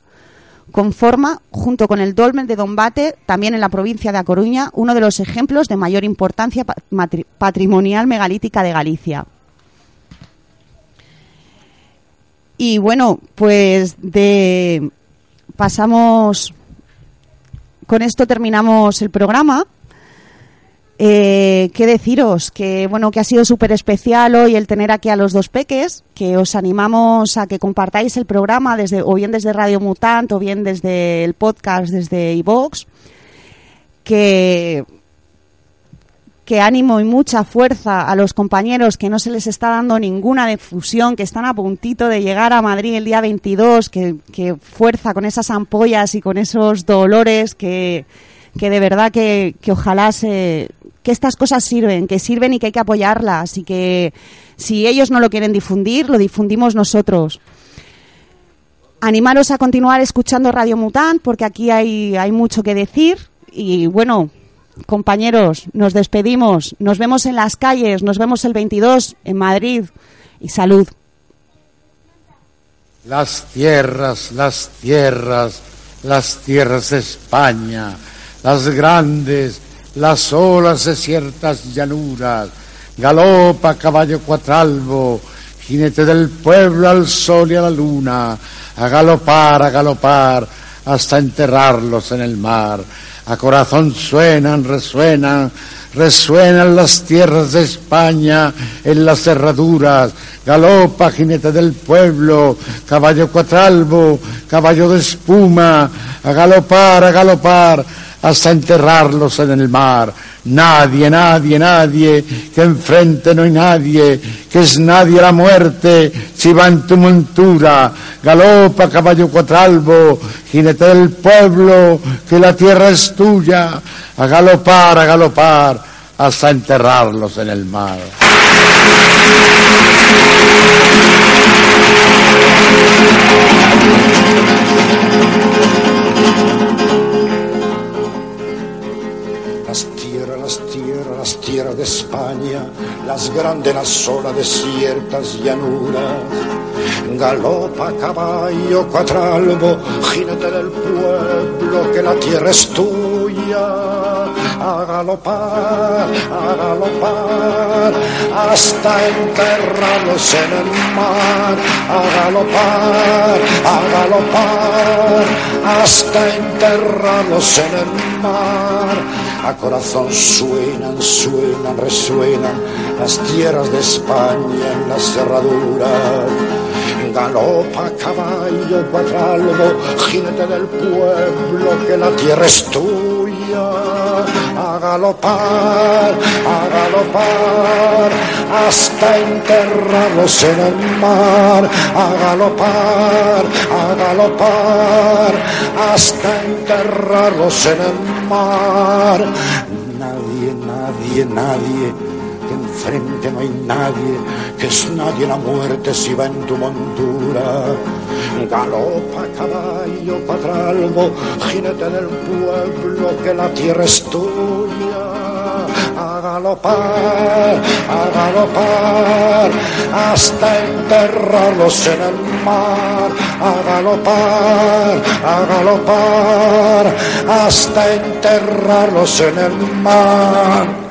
Conforma, junto con el Dolmen de Dombate, también en la provincia de A Coruña, uno de los ejemplos de mayor importancia patrimonial megalítica de Galicia. Y bueno, pues de pasamos con esto terminamos el programa. Eh, ¿Qué deciros? Que bueno, que ha sido súper especial hoy el tener aquí a los dos peques, que os animamos a que compartáis el programa desde, o bien desde Radio Mutant, o bien desde el podcast, desde iVox. Que, que ánimo y mucha fuerza a los compañeros que no se les está dando ninguna difusión, que están a puntito de llegar a Madrid el día 22, que, fuerza con esas ampollas y con esos dolores, que, que de verdad que, que ojalá se, que estas cosas sirven, que sirven y que hay que apoyarlas y que si ellos no lo quieren difundir, lo difundimos nosotros. Animaros a continuar escuchando Radio Mutant porque aquí hay, hay mucho que decir y bueno, compañeros, nos despedimos, nos vemos en las calles, nos vemos el 22 en Madrid. Y salud. Las tierras, las tierras, las tierras de España, las grandes, las olas de ciertas llanuras, galopa caballo cuatralbo, jinete del pueblo al sol y a la luna, a galopar, a galopar, hasta enterrarlos en el mar. A corazón suenan, resuenan, resuenan las tierras de España en las cerraduras. Galopa, jinete del pueblo, caballo cuatralbo, caballo de espuma, a galopar, a galopar, hasta enterrarlos en el mar. Nadie, nadie, nadie, que enfrente no hay nadie, que es nadie la muerte, si va en tu montura, galopa caballo cuatralbo, jinete del pueblo, que la tierra es tuya, a galopar, a galopar, hasta enterrarlos en el mar. España, las grandes, las desiertas llanuras. Galopa caballo cuatralbo, jinete del pueblo, que la tierra es tuya. A galopar, a galopar, hasta enterrarlos en el mar. A galopar, a galopar, hasta enterrarlos en el mar. A corazón suenan, suenan, resuenan las tierras de España en las cerraduras. Galopa caballo cuatralbo, jinete del pueblo, que la tierra es tuya. A galopar, a galopar, hasta enterrarlos en el mar. A galopar, a galopar, hasta enterrarlos en el mar. Nadie, nadie, nadie que enfrente no hay nadie, que es nadie la muerte si va en tu montura. Galopa caballo cuatralbo, jinete del pueblo, que la tierra es tuya. A galopar, a galopar, hasta enterrarlos en el mar. A galopar, a galopar, hasta enterrarlos en el mar.